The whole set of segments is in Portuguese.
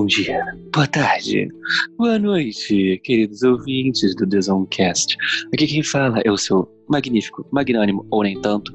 Bom dia, boa tarde, boa noite, queridos ouvintes do The Zonecast. Aqui quem fala é o seu magnífico, magnânimo ou nem tanto,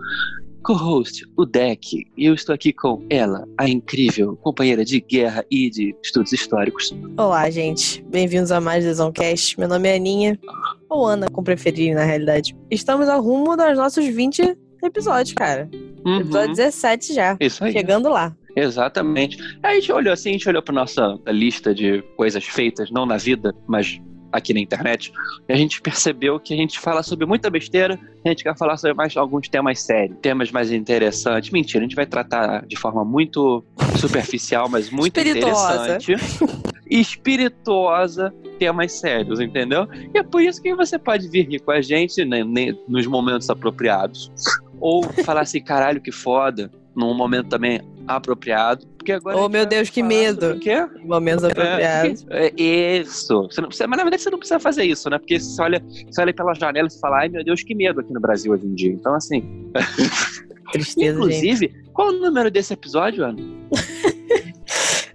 co-host, o Deck, e eu estou aqui com ela, a incrível companheira de guerra e de estudos históricos. Olá, gente. Bem-vindos a mais The Zonecast. Meu nome é Aninha, ou Ana, como preferir, na realidade. Estamos ao rumo dos nossos 20 episódios, cara. Uhum, Episódio 17 já. Isso aí. Chegando lá. Exatamente. Aí a gente olhou assim, a gente olhou para nossa lista de coisas feitas, não na vida, mas aqui na internet, e a gente percebeu que a gente fala sobre muita besteira, a gente quer falar sobre mais alguns temas sérios, temas mais interessantes. Mentira, a gente vai tratar de forma muito superficial, mas muito Espirituosa. interessante. Espirituosa, temas sérios, entendeu? E é por isso que você pode vir aqui com a gente né, nos momentos apropriados. Ou falar assim, caralho, que foda, num momento também apropriado. Porque agora Oh, gente meu Deus, que medo. O momentos apropriados. É, é, isso. Você não precisa, mas na verdade você não precisa fazer isso, né? Porque você olha, você olha pela janela e fala, ai meu Deus, que medo aqui no Brasil hoje em dia. Então, assim. Tristeza, gente. Inclusive, qual o número desse episódio, Ana?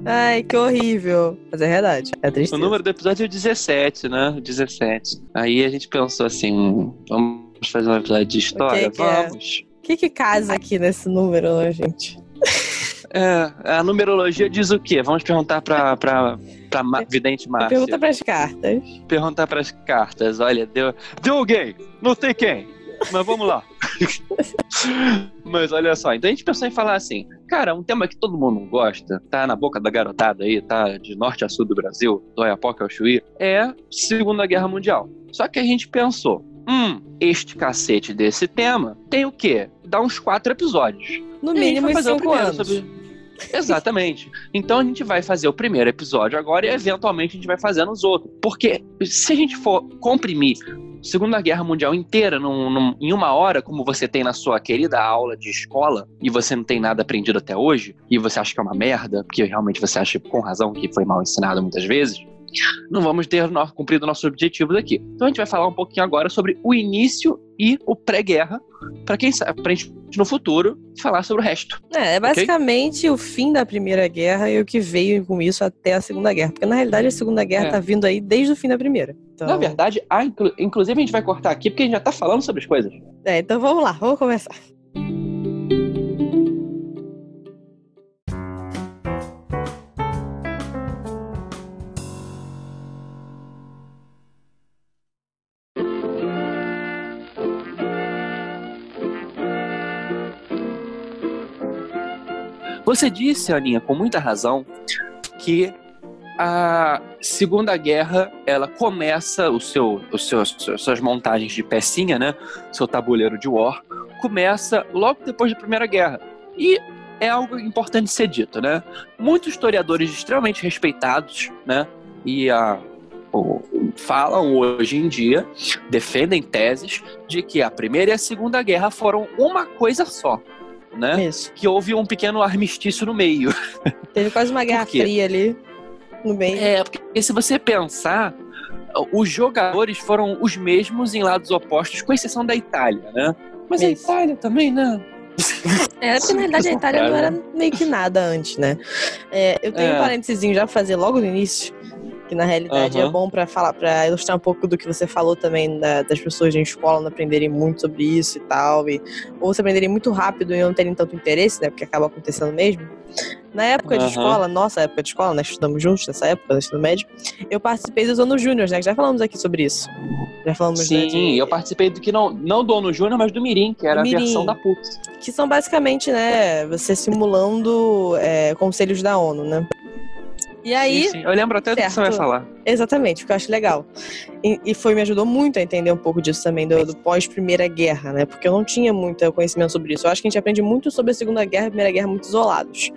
Ai, que horrível. Mas é verdade. É O tristeza. número do episódio é 17, né? 17. Aí a gente pensou assim: vamos fazer um episódio de história? que é? vamos. O que que casa aqui nesse número, né, gente? É, a numerologia diz o quê? Vamos perguntar pra, pra, pra Ma- vidente Márcia. Pergunta pras cartas. Perguntar pras cartas. Olha, deu, deu alguém, não sei quem, mas vamos lá. mas olha só, então a gente pensou em falar assim, cara, um tema que todo mundo gosta, tá na boca da garotada aí, tá de norte a sul do Brasil, do Oiapoque ao Chuí, é Segunda Guerra Mundial. Só que a gente pensou, hum, este cacete desse tema tem o quê? Dá uns quatro episódios. No E a gente mínimo vai fazer o cinco anos. sobre- Exatamente. Então a gente vai fazer o primeiro episódio agora e eventualmente a gente vai fazendo os outros. Porque se a gente for comprimir Segunda Guerra Mundial inteira num- num- em uma hora, como você tem na sua querida aula de escola, e você não tem nada aprendido até hoje, e você acha que é uma merda, porque realmente você acha com razão que foi mal ensinado muitas vezes, não vamos ter no- cumprido nossos objetivos aqui. Então a gente vai falar um pouquinho agora sobre o início e o pré-guerra, para quem sabe, pra gente no futuro falar sobre o resto. É, é basicamente o fim da Primeira Guerra e o que veio com isso até a Segunda Guerra. Porque na realidade a Segunda Guerra É. tá vindo aí desde o fim da Primeira. Então, Na verdade, inclu- inclusive a gente vai cortar aqui porque a gente já tá falando sobre as coisas. É, então vamos lá, vamos começar. Você disse, Aninha, com muita razão, que a Segunda Guerra ela começa o seu, os seus, suas montagens de pecinha, né? Seu tabuleiro de war começa logo depois da Primeira Guerra e é algo importante ser dito, né? Muitos historiadores extremamente respeitados, né? E a falam hoje em dia, defendem teses de que a Primeira e a Segunda Guerra foram uma coisa só, né? Isso. Que houve um pequeno armistício no meio. Teve quase uma Guerra? Fria ali no meio. É, porque se você pensar, os jogadores foram os mesmos em lados opostos, com exceção da Itália, né? Mas a Isso. Itália também, né? É, porque na realidade a Itália não era meio que nada antes, né? É, eu tenho É. um parênteses já pra fazer logo no início, que na realidade é Aham. bom pra falar, para ilustrar um pouco do que você falou também da- das pessoas em escola não aprenderem muito sobre isso e tal, e, ou se aprenderem muito rápido e não terem tanto interesse, né? Porque acaba acontecendo mesmo. Na época de Aham. escola, nossa época de escola, né? Estudamos juntos nessa época, no ensino médio, eu participei dos anos júnior, né? que Já falamos aqui sobre isso. Já falamos né, Sim, de- eu participei do que não, não do ONU Júnior, mas do Mirim, que era Do a Mirim. versão da PUC. que são basicamente, né, você simulando é, conselhos da ONU, né? E aí, Sim, sim. Eu lembro até do que você vai falar. exatamente, porque eu acho legal. E, e foi, me ajudou muito a entender um pouco disso também, do, do pós-Primeira Guerra, né? Porque eu não tinha muito conhecimento sobre isso. Eu acho que a gente aprende muito sobre a Segunda Guerra e a Primeira Guerra muito isolados.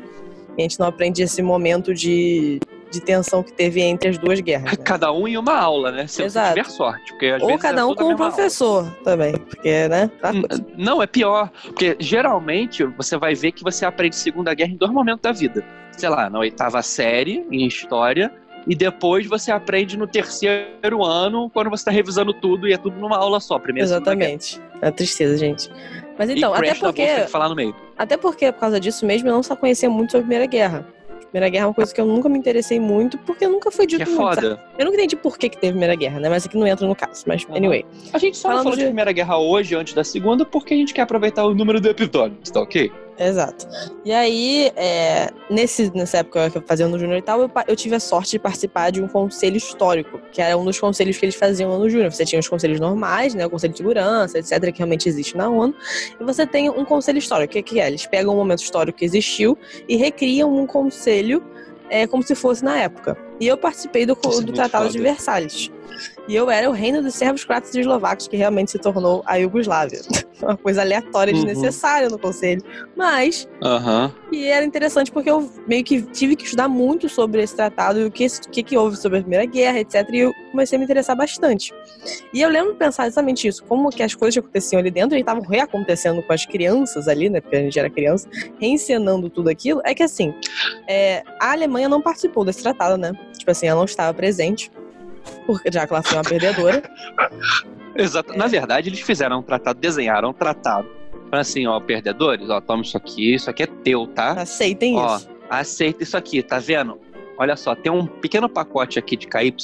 E a gente não aprende esse momento de, de tensão que teve entre as duas guerras. né? Cada um em uma aula, né? Se Exato. tiver sorte. Porque às Ou vezes cada é um com um mesma aula. professor também, porque, né? coisa. Não, é pior. Porque geralmente você vai ver que você aprende Segunda Guerra em dois momentos da vida. Sei lá, na oitava série, em história, e depois você aprende no terceiro ano, quando você está revisando tudo e é tudo numa aula só. Guerra. Exatamente. É tristeza, gente. Mas então, e até porque. Bolsa tem que falar no meio. Até porque, por causa disso mesmo, eu não só conhecia muito sobre a Primeira Guerra. Primeira Guerra é uma coisa que eu nunca me interessei muito, porque nunca foi dito Que é muito, foda. sabe? Eu nunca entendi por que, que teve Primeira Guerra, né? Mas aqui não entra no caso. Mas, Aham. anyway. A gente só falou de de- Primeira Guerra hoje, antes da Segunda, porque a gente quer aproveitar o número do episódio, tá ok? Exato. E aí, é, nesse, nessa época que eu fazia no Júnior e tal, eu, eu tive a sorte de participar de um conselho histórico, que era um dos conselhos que eles faziam no Júnior. Você tinha os conselhos normais, né? O conselho de segurança, etc., que realmente existe na ONU. E você tem um conselho histórico. O que, que é? Eles pegam um momento histórico que existiu e recriam um conselho é, como se fosse na época. E eu participei do, é do Tratado de foda. Versalhes. E eu era o reino dos servos croatas e eslovacos, que realmente se tornou a Iugoslávia. Uma coisa aleatória e Uhum. desnecessária no conselho. Mas Aham. e era interessante porque eu meio que tive que estudar muito sobre esse tratado e o que, que, que houve sobre a Primeira Guerra, etc. E eu comecei a me interessar bastante. E eu lembro de pensar exatamente isso, como que as coisas que aconteciam ali dentro e estavam reacontecendo com as crianças ali, né? Porque a gente era criança, reencenando tudo aquilo. É que assim, é, a Alemanha não participou desse tratado, né? Tipo assim, ela não estava presente. Porque, já que ela foi uma perdedora. Exato. É. Na verdade, eles fizeram um tratado, desenharam um tratado. Falaram assim, ó, perdedores, ó, toma isso aqui, isso aqui é teu, tá? Aceitem Ó, isso. aceita isso aqui, tá vendo? Olha só, tem um pequeno pacote aqui de KY,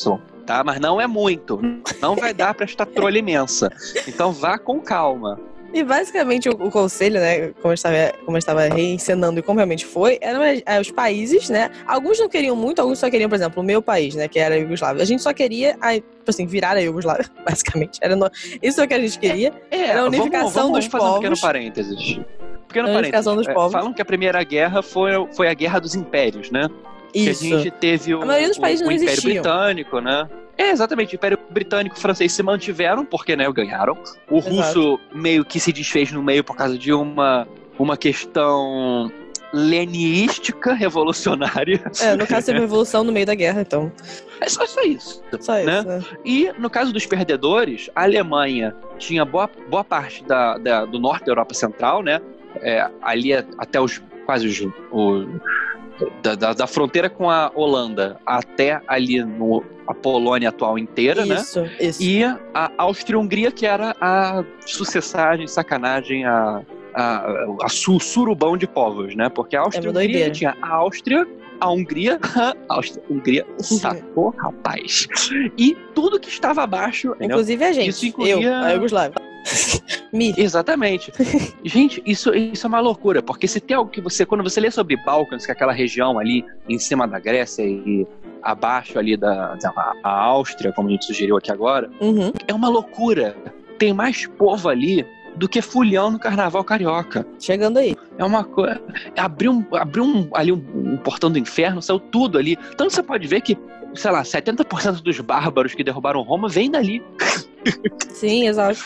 tá? Mas não é muito. Não vai dar pra esta trolha imensa. Então vá com calma. E basicamente o, o conselho, né, como eu estava, como eu estava reencenando e como realmente foi, eram eh, os países, né? Alguns não queriam muito, alguns só queriam, por exemplo, o meu país, né, que era a Iugoslávia. A gente só queria, a, tipo assim, virar a Iugoslávia, basicamente. Era no- isso é o que a gente queria. É, Era a unificação vamos, vamos dos fazer um pequeno povos. parênteses. Pequeno A unificação parênteses. dos É, povos. falam que a Primeira Guerra foi, foi a Guerra dos Impérios, né? Isso. Que a gente teve o, A maioria dos o- países o não Império existiam. Britânico, né? É, exatamente. O Império Britânico e francês se mantiveram, porque, né, ganharam. O Exato. russo meio que se desfez no meio por causa de uma, uma questão leniística revolucionária. É, no caso, teve uma revolução no meio da guerra, então. É só, só isso. Só isso, Né? né? E no caso dos perdedores, a Alemanha tinha boa, boa parte da, da- do norte da Europa Central, né? É, ali até os quase os, o- da, da- da fronteira com a Holanda até ali no a Polônia atual inteira, né? Isso, isso. E a Áustria-Hungria, que era a sucessagem, sacanagem, a, a, a su, surubão de povos, né? Porque a É Áustria-Hungria doideira. tinha a Áustria, a Hungria, a Áustria-Hungria, sacou, rapaz? E tudo que estava abaixo? Inclusive a gente. Isso incluía- Eu, a Iugoslávia. Mi. Exatamente. Gente, isso, isso é uma loucura, porque se tem algo que você, quando você lê sobre Balcãs, que é aquela região ali em cima da Grécia e abaixo ali da, da a Áustria, como a gente sugeriu aqui agora, Uhum. é uma loucura. Tem mais povo ali do que fulhão no carnaval carioca. Chegando aí. É uma coisa. Abriu, um, abriu um, ali um, um portão do inferno, saiu tudo ali. Então você pode ver que, sei lá, 70% dos bárbaros que derrubaram Roma vem dali. Sim, exato.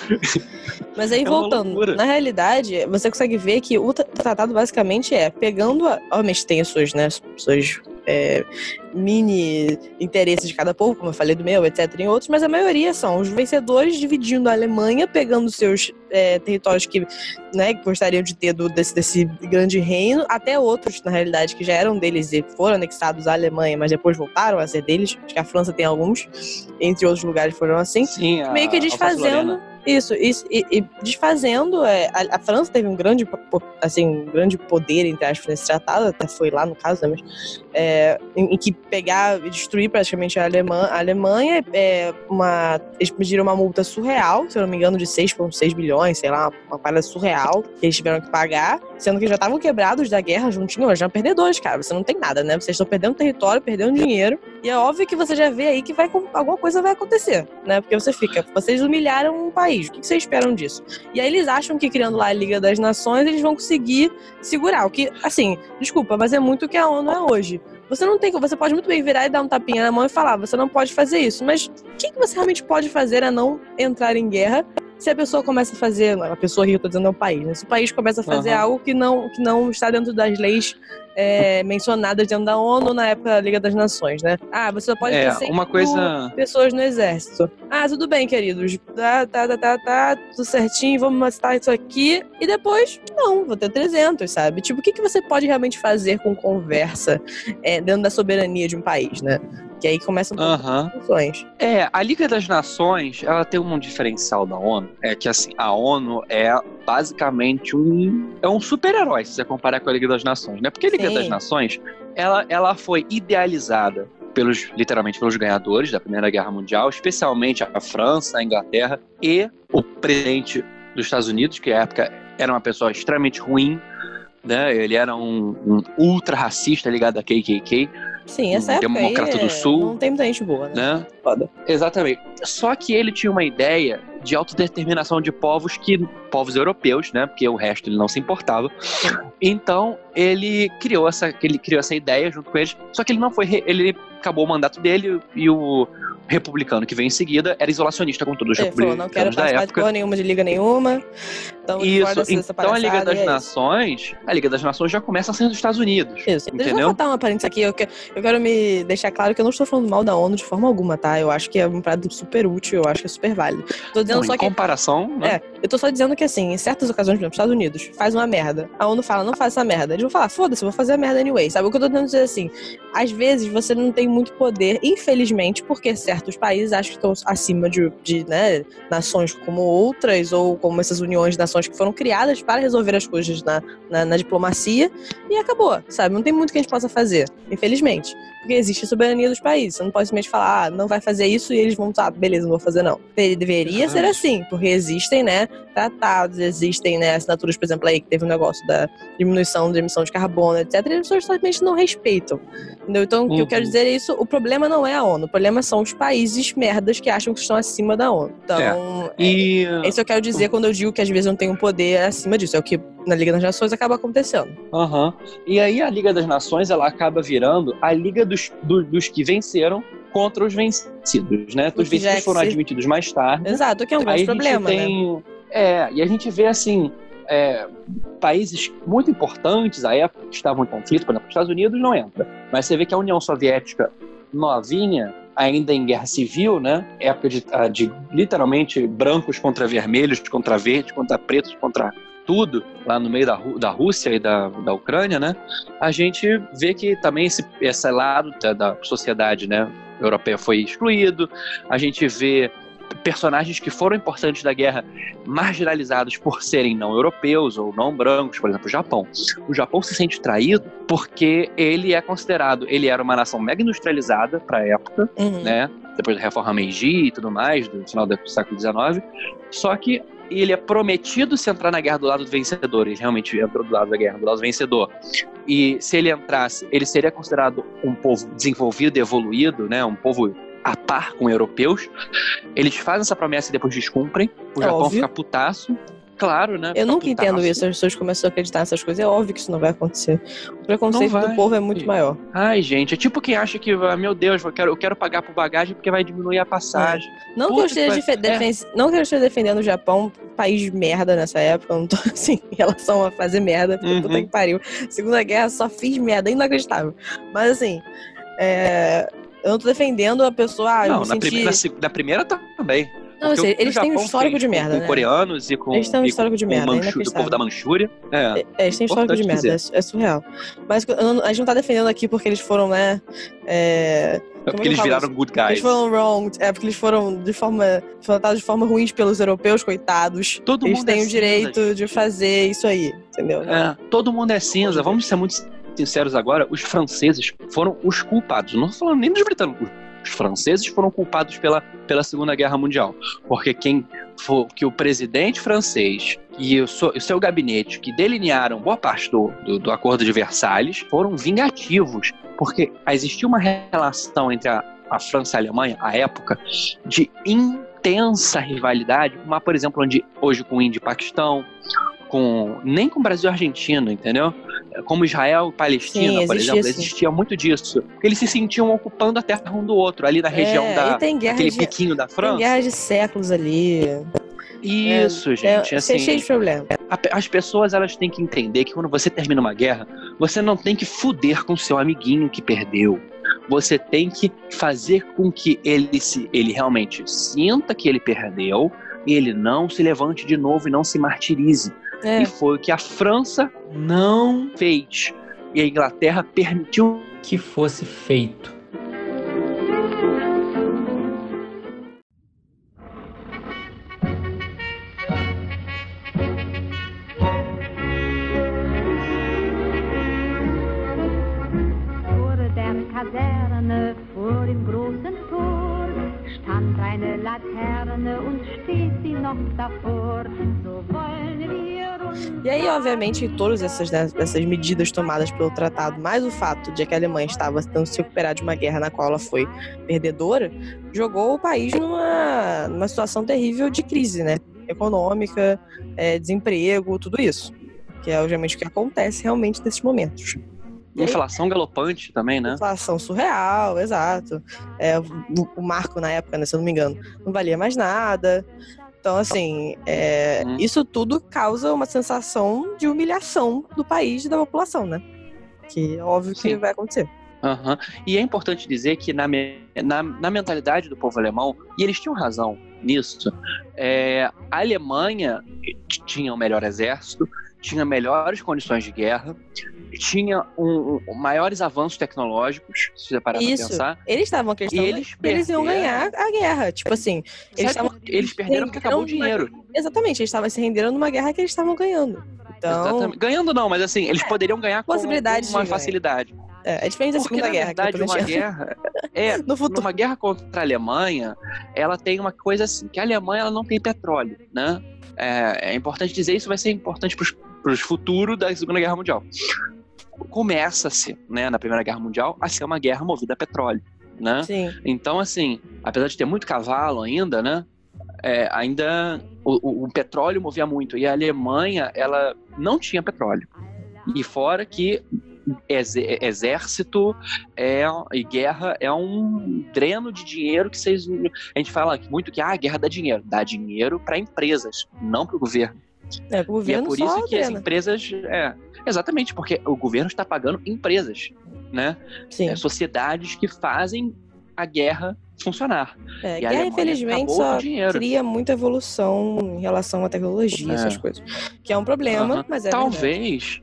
Mas aí, É voltando, na realidade, você consegue ver que o tra- tratado basicamente é pegando. A, obviamente tem as suas, né, suas é, mini interesses de cada povo, como eu falei do meu, etc., em outros, mas a maioria são os vencedores dividindo a Alemanha, pegando seus é, territórios que né, que gostariam de ter do, desse, desse grande reino, até outros, na realidade, que já eram deles e foram anexados à Alemanha, mas depois voltaram a ser deles. Acho que a França tem alguns, entre outros lugares foram assim Sim, meio que desfazendo isso, isso e, e desfazendo é, a, a França teve um grande assim um grande poder entre aspas nesse tratado até foi lá no caso né, mas, é, em, em que pegar e destruir praticamente a, Alemanha a Alemanha é uma eles pediram uma multa surreal se eu não me engano de 6,6 bilhões sei lá uma parada surreal que eles tiveram que pagar sendo que já estavam quebrados da guerra juntinho já perdedores cara você não tem nada né vocês estão perdendo território perdendo dinheiro e é óbvio que você já vê aí que vai alguma coisa vai acontecer, né? Porque você fica, vocês humilharam um país. O que vocês esperam disso? E aí eles acham que criando lá a Liga das Nações eles vão conseguir segurar. O que, assim, desculpa, mas é muito o que a ONU é hoje. Você não tem, você pode muito bem virar e dar um tapinha na mão e falar, você não pode fazer isso. Mas o que, que você realmente pode fazer a não entrar em guerra? Se a pessoa começa a fazer, a pessoa que eu tô dizendo é o país, né? Se o país começa a fazer Aham. algo que não, que não está dentro das leis é, mencionadas dentro da ONU na época da Liga das Nações, né? Ah, você só pode É, ter 100 uma coisa. pessoas no exército. Ah, tudo bem, queridos. Tá, tá, tá, tá, tá, tudo certinho, vamos matar isso aqui. E depois, não, vou ter 300, sabe? Tipo, o que, que você pode realmente fazer com conversa é, dentro da soberania de um país, né? Que aí começam as funções. É, a Liga das Nações, ela tem um diferencial da ONU, é que assim, a ONU é basicamente um é um super-herói se você comparar com a Liga das Nações, né? Porque a Liga Sim. das Nações ela, ela foi idealizada pelos literalmente pelos ganhadores da Primeira Guerra Mundial, especialmente a França, a Inglaterra e o presidente dos Estados Unidos, que à época era uma pessoa extremamente ruim, né? Ele era um, um ultra racista ligado à KKK. Sim, essa época Democrata do Sul. Não tem muita gente boa, né? Né? Foda. Exatamente. Só que ele tinha uma ideia de autodeterminação de povos que povos europeus, né? Porque o resto ele não se importava. Então ele criou essa ele criou essa ideia junto com eles. Só que ele não foi ele acabou o mandato dele e o republicano que veio em seguida era isolacionista com todos os falou, republicanos não quero da época. nenhuma de liga nenhuma. Então, Isso, então a Liga das é. Nações, a Liga das Nações já começa sendo dos Estados Unidos. Isso. Deixa eu Entendeu? botar uma parênteses aqui. Eu, que- eu quero me deixar claro que eu não estou falando mal da ONU de forma alguma, tá? Eu acho que é um prato super útil, eu acho que é super válido. Tô dizendo Não, só em que. comparação, né? É, eu tô só dizendo que assim, em certas ocasiões, por exemplo, Estados Unidos faz uma merda. A ONU fala, não faz essa merda. Eles vão falar, foda-se, vou fazer a merda anyway. Sabe? O que eu tô tentando dizer assim, às vezes você não tem muito poder, infelizmente, porque certos países acham que estão acima de, de né, nações como outras, ou como essas uniões de nações que foram criadas para resolver as coisas na, na, na diplomacia, e acabou, sabe? Não tem muito que a gente possa fazer, infelizmente. Porque existe a soberania dos países. Você não pode simplesmente falar, ah, não vai fazer isso e eles vão, ah, beleza, não vou fazer não. De- Deveria ser assim, porque existem, né, tratados, existem, né, assinaturas, por exemplo, aí que teve um negócio da diminuição da emissão de carbono, etc. E as pessoas simplesmente não respeitam. Entendeu? Então, o que eu Uhum. quero dizer é isso: o problema não é a ONU, o problema são os países merdas que acham que estão acima da ONU. Então, é, E é isso eu quero dizer quando eu digo que às vezes não tenho poder acima disso. É o que na Liga das Nações acaba acontecendo. Aham. E aí a Liga das Nações ela acaba virando a Liga dos, do- dos que venceram contra os vencidos, né? Os é vencidos foram admitidos mais tarde. Exato, que é um grande a gente problema, né? É, e a gente vê assim. é, países muito importantes à época que estavam em conflito, por exemplo, os Estados Unidos não entra, mas você vê que a União Soviética novinha, ainda em guerra civil, né? Época de, ah, de literalmente brancos contra vermelhos, contra verdes, contra pretos, contra tudo lá no meio da, da Rússia e da, da Ucrânia, né? A gente vê que também esse, esse lado da, da sociedade, né? Europeia foi excluído. A gente vê personagens que foram importantes da guerra marginalizados por serem não europeus ou não brancos, por exemplo, o Japão. O Japão se sente traído porque ele é considerado, ele era uma nação mega industrializada para a época, Uhum. né? Depois da reforma Meiji e tudo mais, do final do século XIX. Só que ele é prometido se entrar na guerra do lado do vencedor. Ele realmente entrou do lado da guerra, do lado do vencedor. E se ele entrasse, ele seria considerado um povo desenvolvido e evoluído, né? Um povo a par com europeus. Eles fazem essa promessa e depois descumprem. O É Japão óbvio. fica putaço. Claro, né? Eu nunca entendo isso, as pessoas começam a acreditar nessas coisas. É óbvio que isso não vai acontecer. O preconceito do vai. povo é muito maior. Ai, gente, é tipo quem acha que, ah, meu Deus, eu quero, eu quero pagar por bagagem porque vai diminuir a passagem. Não que, eu esteja pariu. defen- não que eu esteja defendendo o Japão, país de merda nessa época, eu não tô assim, em relação a fazer merda, Uhum. puta que pariu. Segunda Guerra só fiz merda, inacreditável. Mas assim, é, eu não tô defendendo a pessoa, ah, eu não, na, senti... primeira, na, primeira também. Não, que o eles têm um histórico de merda, com, né? coreanos e com, Eles têm um histórico de merda, o é Manchu- do povo da Manchúria. É. É, eles têm histórico de merda, é, é surreal. Mas eu não- a gente não tá defendendo aqui porque eles foram, né? É, É porque que eu eles falo viraram good guys. eles foram wrong, é porque eles foram de forma. foram tratados de forma ruim pelos europeus, coitados. Todo eles mundo têm é o direito cinza, de gente. fazer isso aí, entendeu? É, todo mundo é cinza. Vamos ser muito sinceros agora. Os franceses foram os culpados. Não tô falando nem dos britânicos. Os franceses foram culpados pela, pela Segunda Guerra Mundial. Porque quem for, que o presidente francês e o, so- o seu gabinete que delinearam boa parte do, do, do Acordo de Versalhes foram vingativos. Porque existia uma relação entre a, a França e a Alemanha, à época, de intensa rivalidade, há, por exemplo, onde hoje com Índia e Paquistão, com nem com Brasil e Argentina, entendeu? Como Israel e Palestina, Sim, por exemplo, sim. existia muito disso. Eles se sentiam ocupando a terra um do outro, ali na região É, da tem guerra aquele de, piquinho da tem França. guerra de séculos ali. Isso, É, gente, é assim, cheio de problema. as pessoas elas têm que entender que quando você termina uma guerra, você não tem que fuder com seu amiguinho que perdeu. Você tem que fazer com que ele se ele realmente sinta que ele perdeu e ele não se levante de novo e não se martirize. É. E foi o que a França não fez. E a Inglaterra permitiu que fosse feito. Laterne und steht sie noch davor, so wollen wir e aí, obviamente, todas essas, né, essas medidas tomadas pelo tratado, mais o fato de que a Alemanha estava tentando se recuperar de uma guerra na qual ela foi perdedora, jogou o país numa, numa situação terrível de crise, né? Econômica, é, desemprego, tudo isso. Que é obviamente o que acontece realmente nesses momentos. Inflação galopante também, né? Inflação surreal, exato. É, o, o marco na época, né, se eu não me engano, não valia mais nada. Então, assim, é, Hum. isso tudo causa uma sensação de humilhação do país e da população, né? Que é óbvio que Sim. vai acontecer. Aham. E é importante dizer que na, na, na mentalidade do povo alemão, e eles tinham razão nisso, é, a Alemanha tinha o melhor exército, tinha melhores condições de guerra, tinha um, um- maiores avanços tecnológicos, se você parar pra Isso. pensar. Eles estavam acreditando E eles eles iam ganhar a guerra. Tipo assim, eles eles perderam porque acabou o dinheiro. Exatamente, eles estavam se rendendo numa guerra que eles estavam ganhando. Então, Exatamente. Ganhando não, mas assim, eles poderiam ganhar com uma facilidade. é, é diferente da Porque, Segunda na Guerra. verdade, que uma guerra... É, No futuro. numa guerra contra a Alemanha, ela tem uma coisa assim, que a Alemanha ela não tem petróleo, né? É, é importante dizer isso, vai ser importante para os futuros da Segunda Guerra Mundial. Começa-se, né, na Primeira Guerra Mundial, a ser uma guerra movida a petróleo, né? Sim. Então, assim, apesar de ter muito cavalo ainda, né? é, ainda o, o- o petróleo movia muito. E a Alemanha, ela não tinha petróleo. E fora que ex- exército é, e guerra é um dreno de dinheiro que vocês. A gente fala muito que ah, a guerra dá dinheiro. Dá dinheiro para empresas, não para o governo. É, o E é governo por isso que as empresas. É, exatamente, porque o governo está pagando empresas, né? Sim. É, sociedades que fazem a guerra funcionar. É, E guerra, Alemanha infelizmente, só cria muita evolução em relação à tecnologia, É. essas coisas. Que é um problema, mas é verdade. talvez.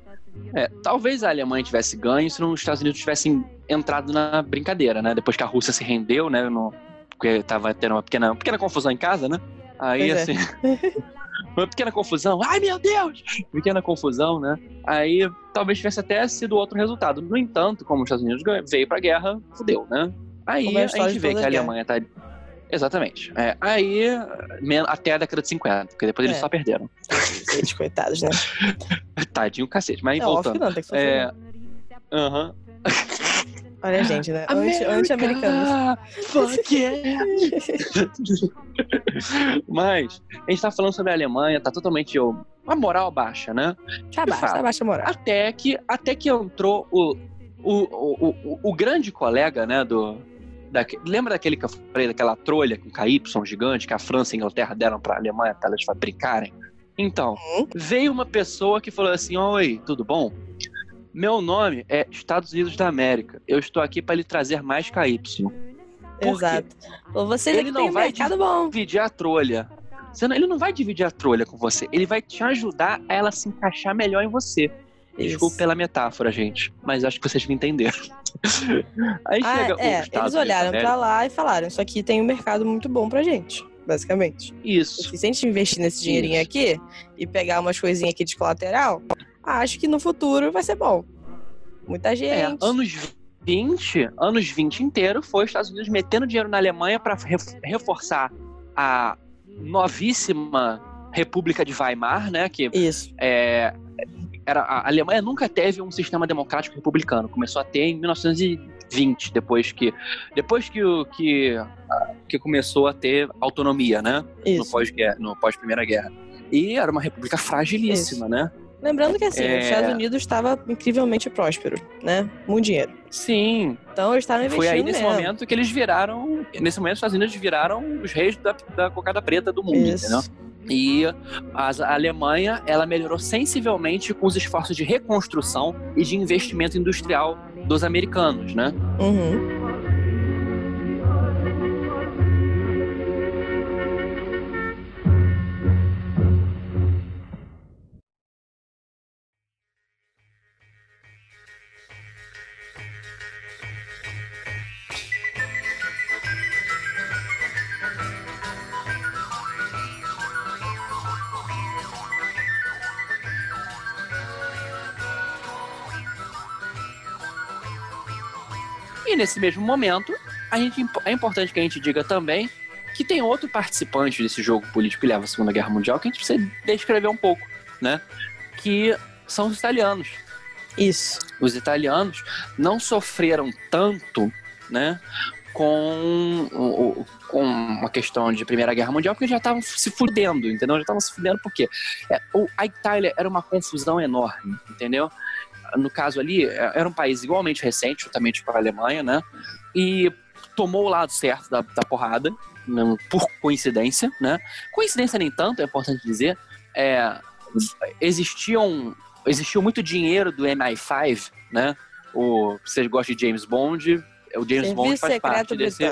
é, talvez a Alemanha tivesse ganho se os Estados Unidos tivessem entrado na brincadeira, né? Depois que a Rússia se rendeu, né? No, porque tava tendo uma pequena, uma pequena confusão em casa, né? Aí, Pois é. uma pequena confusão. Ai, meu Deus! Pequena confusão, né? Aí talvez tivesse até sido outro resultado. No entanto, como os Estados Unidos veio pra guerra, fudeu, né? Aí é a a gente vê que a Alemanha tá. Exatamente. É, aí, até a década de 50, porque depois eles É. só perderam. Eles, coitados, né? Tadinho cacete. Mas É óbvio voltando. que não, tem que sofrer. É. né? Olha a gente, né? Anti- Anti-americanos. Fuck yeah! Mas, a gente tá falando sobre a Alemanha, tá totalmente uma moral baixa, né? tá baixa, tá baixa a moral. Até que, até que entrou o, o, o, o, o grande colega, né, do... daque- lembra daquele que eu falei, daquela trolha com KY gigante que a França e a Inglaterra deram pra Alemanha pra elas brincarem? Então, Uhum. veio uma pessoa que falou assim, oi, tudo bom? Meu nome é Estados Unidos da América. Eu estou aqui para lhe trazer mais KY. Exato. Ou vocês Ele não tem um vai mercado bom. Dividir a trolha. Você não- ele não vai dividir a trolha com você. Ele vai te ajudar a ela se encaixar melhor em você. Isso. pela metáfora, gente. Mas acho que vocês me entenderam. Aí Ah, chega é, eles olharam América. lá e falaram: Isso aqui tem um mercado muito bom pra gente, basicamente. Isso. Se a gente investir nesse dinheirinho Isso. aqui e pegar umas coisinhas aqui de colateral, acho que no futuro vai ser bom. Muita É, gente. anos 20, anos 20 inteiro foi os Estados Unidos metendo dinheiro na Alemanha para reforçar a novíssima República de Weimar, né? Que Isso. é, era, a Alemanha nunca teve um sistema democrático republicano. Começou a ter em 1920, depois que depois que o que, que começou a ter autonomia, né? No Isso. pós no pós Primeira Guerra. E era uma república fragilíssima, né? Lembrando que assim, É. os Estados Unidos estava incrivelmente próspero, né? Muito dinheiro. Sim, Então eles estavam investindo foi aí nesse mesmo. momento que eles viraram, nesse momento os Estados Unidos viraram os reis da, da cocada preta do mundo, Isso. entendeu? E a Alemanha, ela melhorou sensivelmente com os esforços de reconstrução e de investimento industrial dos americanos, né? Uhum. Nesse mesmo momento, a gente, é importante que a gente diga também que tem outro participante desse jogo político que leva a Segunda Guerra Mundial que a gente precisa descrever um pouco, né? Que são os italianos. Isso. Os italianos não sofreram tanto, né? Com, com uma questão de Primeira Guerra Mundial, porque já estavam se fudendo, entendeu? Já estavam se fudendo porque é, o- a Itália era uma confusão enorme, entendeu? No caso ali, é- era um país igualmente recente, juntamente com a Alemanha, né? E tomou o lado certo da, da porrada, não- por coincidência, né? Coincidência nem tanto, é importante dizer. É, existiam, existiu muito dinheiro do MI5, né? O, vocês gostam de James Bond, o James Bond Serviço faz parte desse...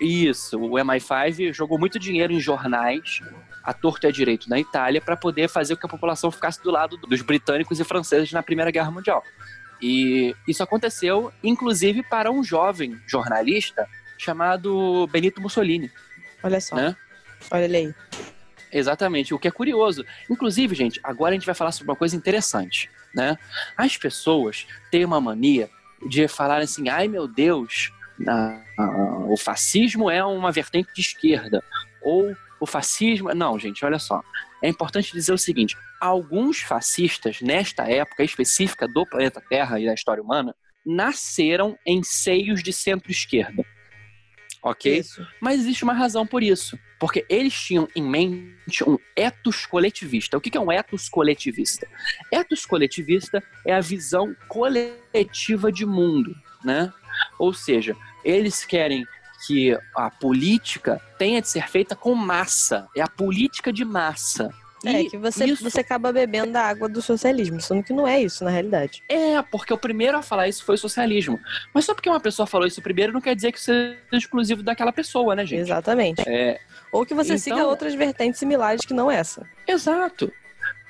Isso, o MI5 jogou muito dinheiro em jornais, a torto e a direito na Itália, para poder fazer com que a população ficasse do lado dos britânicos e franceses na Primeira Guerra Mundial. E isso aconteceu, inclusive, para um jovem jornalista chamado Benito Mussolini. Olha só. Né? Olha ele aí. Exatamente, o que é curioso. Inclusive, gente, agora a gente vai falar sobre uma coisa interessante, né? As pessoas têm uma mania de falar assim, ai meu Deus, ah, o fascismo é uma vertente de esquerda, ou o fascismo... Não, gente, olha só. É importante dizer o seguinte, alguns fascistas, nesta época específica do planeta Terra e da história humana, nasceram em seios de centro-esquerda. Ok? Isso. Mas existe uma razão por isso. Porque eles tinham em mente um ethos coletivista. O que é um ethos coletivista? Ethos coletivista é a visão coletiva de mundo, né? Ou seja, eles querem que a política tenha de ser feita com massa. É a política de massa. É E que você, isso- você acaba bebendo da água do socialismo, sendo que não é isso, na realidade. É, porque o primeiro a falar isso foi o socialismo. Mas só porque uma pessoa falou isso primeiro não quer dizer que seja exclusivo daquela pessoa, né, gente? Exatamente. É, Ou que você Então- siga outras vertentes similares que não essa. Exato.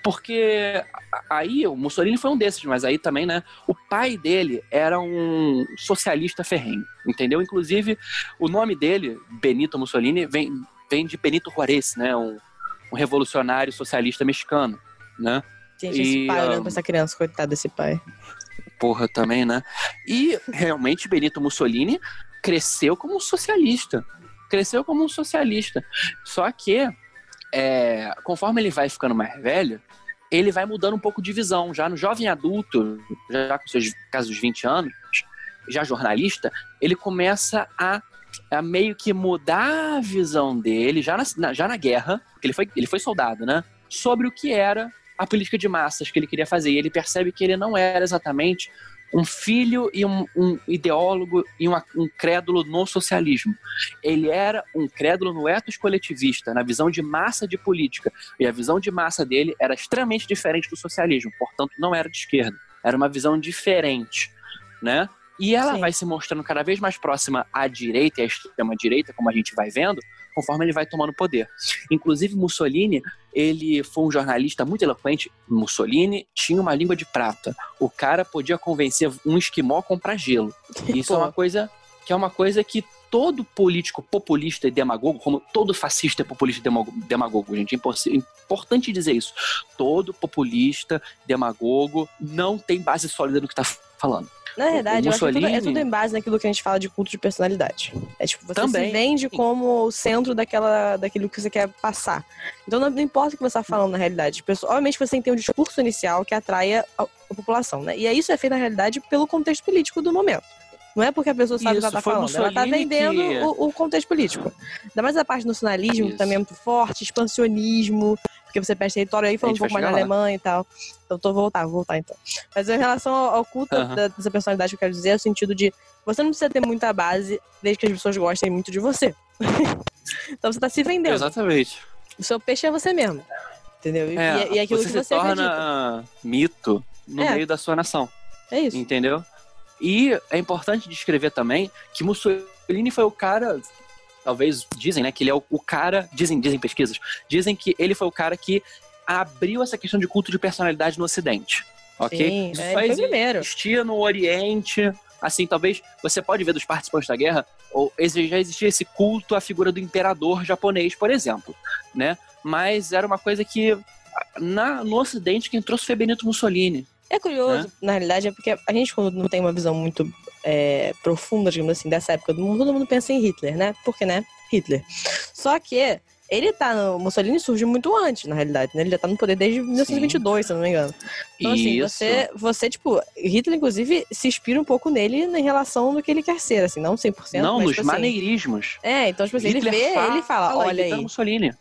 Porque aí o Mussolini foi um desses, mas aí também, né? O pai dele era um socialista ferrenho, entendeu? Inclusive, o nome dele, Benito Mussolini, vem, vem de Benito Juárez, né? Um, um revolucionário socialista mexicano, né? Gente, esse E, pai olhando ah, pra essa criança, coitado desse pai. Porra, também, né? E realmente Benito Mussolini cresceu como um socialista. Cresceu como um socialista. Só que, é, conforme ele vai ficando mais velho, ele vai mudando um pouco de visão. Já no jovem adulto, já com seus casos 20 anos, já jornalista, ele começa a, a meio que mudar a visão dele, já na, na- já na guerra, porque ele foi, ele foi soldado, né? Sobre o que era a política de massas que ele queria fazer. E ele percebe que ele não era exatamente um filho e um, um ideólogo e uma- um crédulo no socialismo. Ele era um crédulo no ethos coletivista, na visão de massa de política. E a visão de massa dele era extremamente diferente do socialismo, portanto, não era de esquerda. Era uma visão diferente, né? E ela Sim. vai se mostrando cada vez mais próxima à direita e à extrema-direita, como a gente vai vendo, conforme ele vai tomando poder. Inclusive, Mussolini, ele foi um jornalista muito eloquente. Mussolini tinha uma língua de prata. O cara podia convencer um esquimó a comprar gelo. Isso é uma coisa que é uma coisa que todo político populista e demagogo, como todo fascista é populista e demago- demagogo, gente, é impossi- importante dizer isso. Todo populista, demagogo, não tem base sólida no que tá falando. Na verdade, eu acho que tudo, é Mussolini- tudo em base naquilo que a gente fala de culto de personalidade. É tipo, você Também. se vende como o centro daquela, daquilo que você quer passar. Então não, não importa o que você está falando na realidade. Pessoa- Obviamente você tem que ter um discurso inicial que atraia a, a população, né? E isso é feito, na realidade, pelo contexto político do momento. Não é porque a pessoa sabe o que ela tá foi falando. Ela tá Mussolini vendendo que- o, o contexto político. Ainda mais a parte do nacionalismo, que também é muito forte, expansionismo, porque você perde território aí falando um pouco mais da. Alemanha e tal. Então tô voltar, vou voltar então. Mas em relação ao, ao culto da- dessa personalidade que eu quero dizer, é o sentido de você não precisa ter muita base desde que as pessoas gostem muito de você. então você tá se vendendo. Exatamente. O seu peixe é você mesmo. Entendeu? E, É, e, e aquilo você que se você acredita. torna mito no É. meio da sua nação. É isso. Entendeu? E é importante descrever também que Mussolini foi o cara, talvez dizem, né, que ele é o, o cara, dizem, dizem pesquisas, dizem que ele foi o cara que abriu essa questão de culto de personalidade no Ocidente. Ok? Sim, Isso é, só existia no Oriente. Assim, talvez você pode ver dos participantes da guerra, ou já existia esse culto à figura do imperador japonês, por exemplo, né? Mas era uma coisa que na, no Ocidente quem trouxe foi Benito Mussolini. É curioso, na realidade, é porque a gente, quando não tem uma visão muito é, profunda, digamos assim, dessa época do mundo, todo mundo pensa em Hitler, né? Porque, né? Hitler. Só que ele tá no. Mussolini surge muito antes, na realidade, né? Ele já tá no poder desde 1922, se eu não me engano. Então, assim, Isso. você, você, tipo, Hitler, inclusive, se inspira um pouco nele em relação do que ele quer ser, assim, não 100%. Não, mas, nos tipo, assim, maneirismos. É, então, tipo assim, ele Hitler vê, fala, ele fala, olha aí, Mussolini.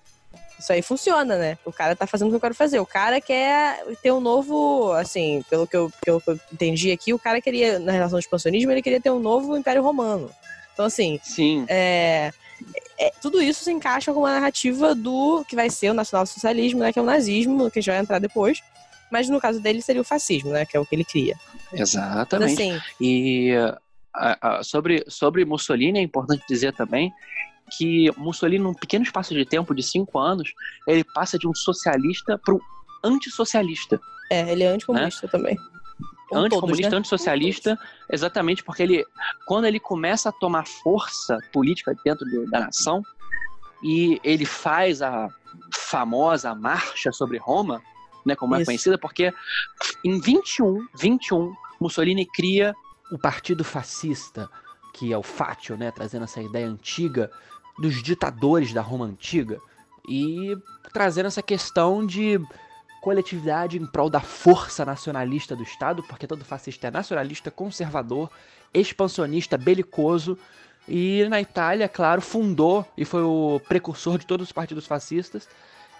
Isso aí funciona, né? O cara tá fazendo o que eu quero fazer. O cara quer ter um novo, assim, pelo que eu, que eu entendi aqui, o cara queria, na relação do expansionismo, ele queria ter um novo Império Romano. Então, assim, Sim. é, é- tudo isso se encaixa com uma narrativa do que vai ser o nacionalsocialismo, né? Que é o nazismo, que a gente vai entrar depois. Mas no caso dele seria o fascismo, né? Que é o que ele cria. Então, Exatamente. assim, E a- a- sobre, sobre Mussolini é importante dizer também que Mussolini, num pequeno espaço de tempo de cinco anos, ele passa de um socialista para um antissocialista. é, ele é anticomunista também. Como Anticomunista, todos, né? antissocialista, exatamente porque ele, quando ele começa a tomar força política dentro do- da nação e ele faz a famosa marcha sobre Roma, né, como é Isso. conhecida, porque em 21, 21, Mussolini cria O Partido Fascista, que é o Fátio, né, trazendo essa ideia antiga dos ditadores da Roma antiga e trazendo essa questão de coletividade em prol da força nacionalista do Estado, porque todo fascista é nacionalista, conservador, expansionista, belicoso. E na Itália, claro, fundou e foi o precursor de todos os partidos fascistas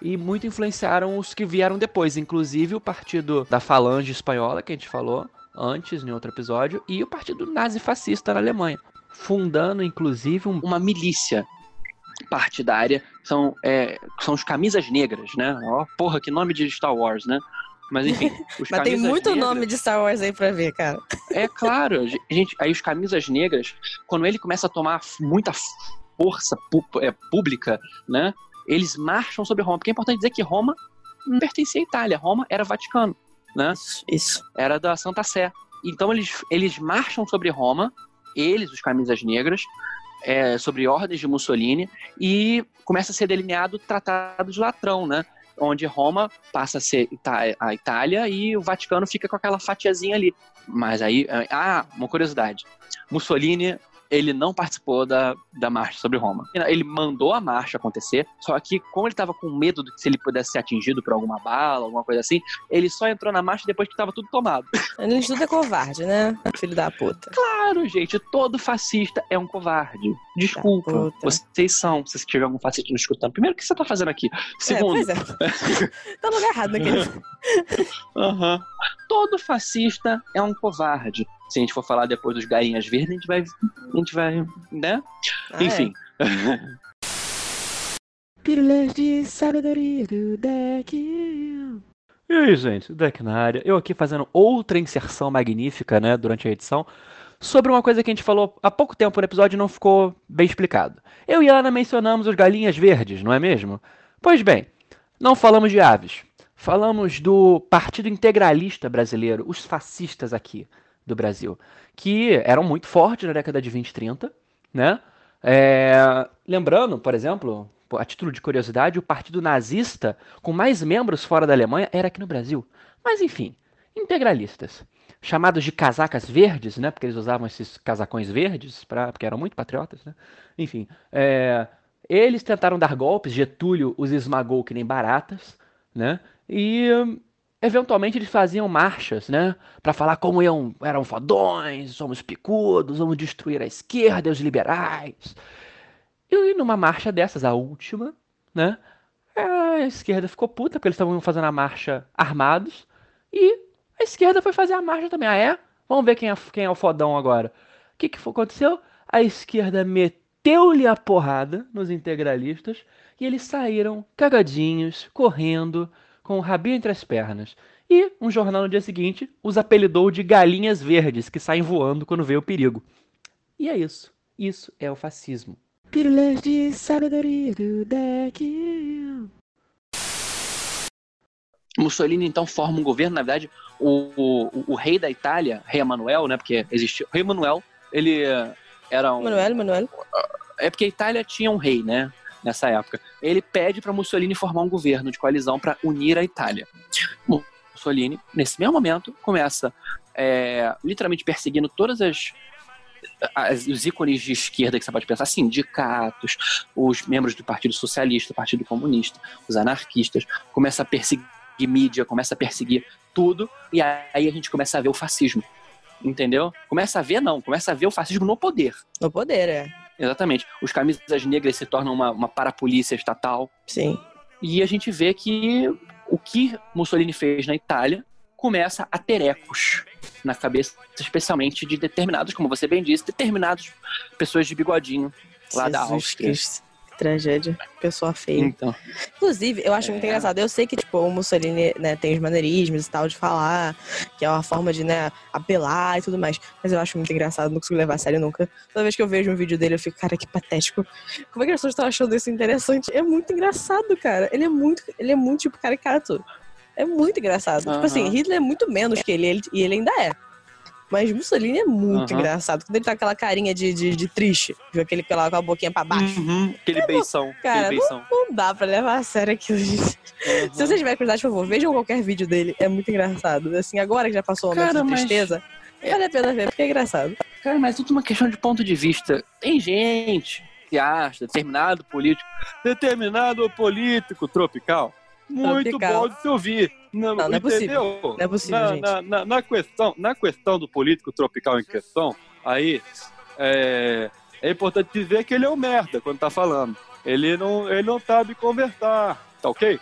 e muito influenciaram os que vieram depois, inclusive o partido da Falange Espanhola, que a gente falou antes em outro episódio, e o partido nazi-fascista na Alemanha, fundando inclusive um uma milícia partidária, são, é, são os camisas negras, né? Ó, porra, que nome de Star Wars, né? Mas enfim, os Mas tem muito negras- nome de Star Wars aí pra ver, cara. É claro, gente, aí os camisas negras, quando ele começa a tomar muita força é, pública, né? Eles marcham sobre Roma, porque é importante dizer que Roma não pertencia à Itália, Roma era Vaticano, né? Isso, isso. era da Santa Sé. Então eles, eles marcham sobre Roma, eles, os camisas negras, é, sobre ordens de Mussolini, e começa a ser delineado o Tratado de Latrão, né? Onde Roma passa a ser Ita- a Itália e o Vaticano fica com aquela fatiazinha ali. Mas aí, ah, uma curiosidade. Mussolini, ele não participou da, da marcha sobre Roma. Ele mandou a marcha acontecer, só que como ele estava com medo de que se ele pudesse ser atingido por alguma bala, alguma coisa assim, ele só entrou na marcha depois que estava tudo tomado. De tudo é covarde, né? Filho da puta. Claro, gente, todo fascista é um covarde. Desculpa, vocês são, se tiver algum fascista nos escutando. Primeiro, o que você tá fazendo aqui? Segundo, É, pois é. tá no lugar errado naquele. aham, todo fascista é um covarde. Se a gente for falar depois dos galinhas verdes, a gente vai, a gente vai, né? Ah, Enfim. Pílulas de sabedoria do deck. E aí, gente, deck na área. Eu aqui fazendo outra inserção magnífica, né, durante a edição, sobre uma coisa que a gente falou há pouco tempo no episódio e não ficou bem explicado. Eu e a Ana mencionamos os galinhas verdes, não é mesmo? Pois bem, não falamos de aves. Falamos do Partido Integralista Brasileiro, os fascistas aqui do Brasil, que eram muito fortes na década de 20 e 30, né? É, lembrando, por exemplo, a título de curiosidade, o partido nazista com mais membros fora da Alemanha era aqui no Brasil. Mas enfim, integralistas, chamados de casacas verdes, né? Porque eles usavam esses casacões verdes, pra, porque eram muito patriotas, né? Enfim, é, eles tentaram dar golpes, Getúlio os esmagou que nem baratas, né? E eventualmente eles faziam marchas, né? Para falar como iam, eram fodões, somos picudos, vamos destruir a esquerda e os liberais. E numa marcha dessas, a última, né? A esquerda ficou puta porque eles estavam fazendo a marcha armados. E a esquerda foi fazer a marcha também. Ah, é? Vamos ver quem é, quem é o fodão agora. O que, que aconteceu? A esquerda meteu-lhe a porrada nos integralistas e eles saíram cagadinhos, correndo, com o rabinho entre as pernas. E um jornal no dia seguinte os apelidou de galinhas verdes que saem voando quando vê o perigo. E é isso. Isso é o fascismo. Pílulas de sabedoria do deck. Mussolini então forma um governo, na verdade, o, o, o rei da Itália, rei Emanuel, né? Porque existia. O rei Emanuel, ele era um. Manuel, Manuel. É porque a Itália tinha um rei, né? Nessa época. Ele pede para Mussolini formar um governo de coalizão para unir a Itália. Mussolini, nesse mesmo momento, começa é, literalmente perseguindo todas as as- os ícones de esquerda que você pode pensar, sindicatos, os membros do Partido Socialista, Partido Comunista, os anarquistas, começa a perseguir mídia, começa a perseguir tudo, e aí a gente começa a ver o fascismo. Entendeu? Começa a ver, não, começa a ver o fascismo no poder. No poder, é. Exatamente. Os camisas negras se tornam uma, uma parapolícia estatal. Sim. E a gente vê que o que Mussolini fez na Itália começa a ter ecos na cabeça, especialmente de determinados, como você bem disse, determinados pessoas de bigodinho lá da Jesus Áustria. Cristo. Que tragédia. Pessoa feia. Então, Inclusive, eu acho muito É. engraçado. Eu sei que, tipo, o Mussolini, né, tem os maneirismos e tal de falar, que é uma forma de, né, apelar e tudo mais. Mas eu acho muito engraçado, não consigo levar a sério nunca. Toda vez que eu vejo um vídeo dele, eu fico, cara, que patético. Como é que as pessoas estão achando isso interessante? É muito engraçado, cara. Ele é muito, ele é muito, tipo, caricato. É muito engraçado. Tipo Aham. assim, Hitler é muito menos que ele, ele- e ele ainda é. Mas Mussolini é muito Aham. engraçado. Quando ele tá com aquela carinha de, de, de triste, viu? Aquele com a com a boquinha pra baixo. Uhum, aquele beição. Cara, aquele beição. Não dá pra levar a sério aquilo, gente. Uhum. Se vocês tiverem curiosidade, por favor, vejam qualquer vídeo dele. É muito engraçado. Assim, agora que já passou o momento Cara, de mas- tristeza, vale a pena ver, porque é engraçado. Cara, mas tudo uma questão de ponto de vista. Tem gente que acha determinado político, determinado político tropical, muito Tropical. bom de se ouvir. Não, Não, não é possível. entendeu? Não é possível, na, gente. na, na, na questão, na questão do político tropical em questão, aí é, é importante dizer que ele é um merda quando tá falando. Ele não, ele não sabe conversar, tá ok?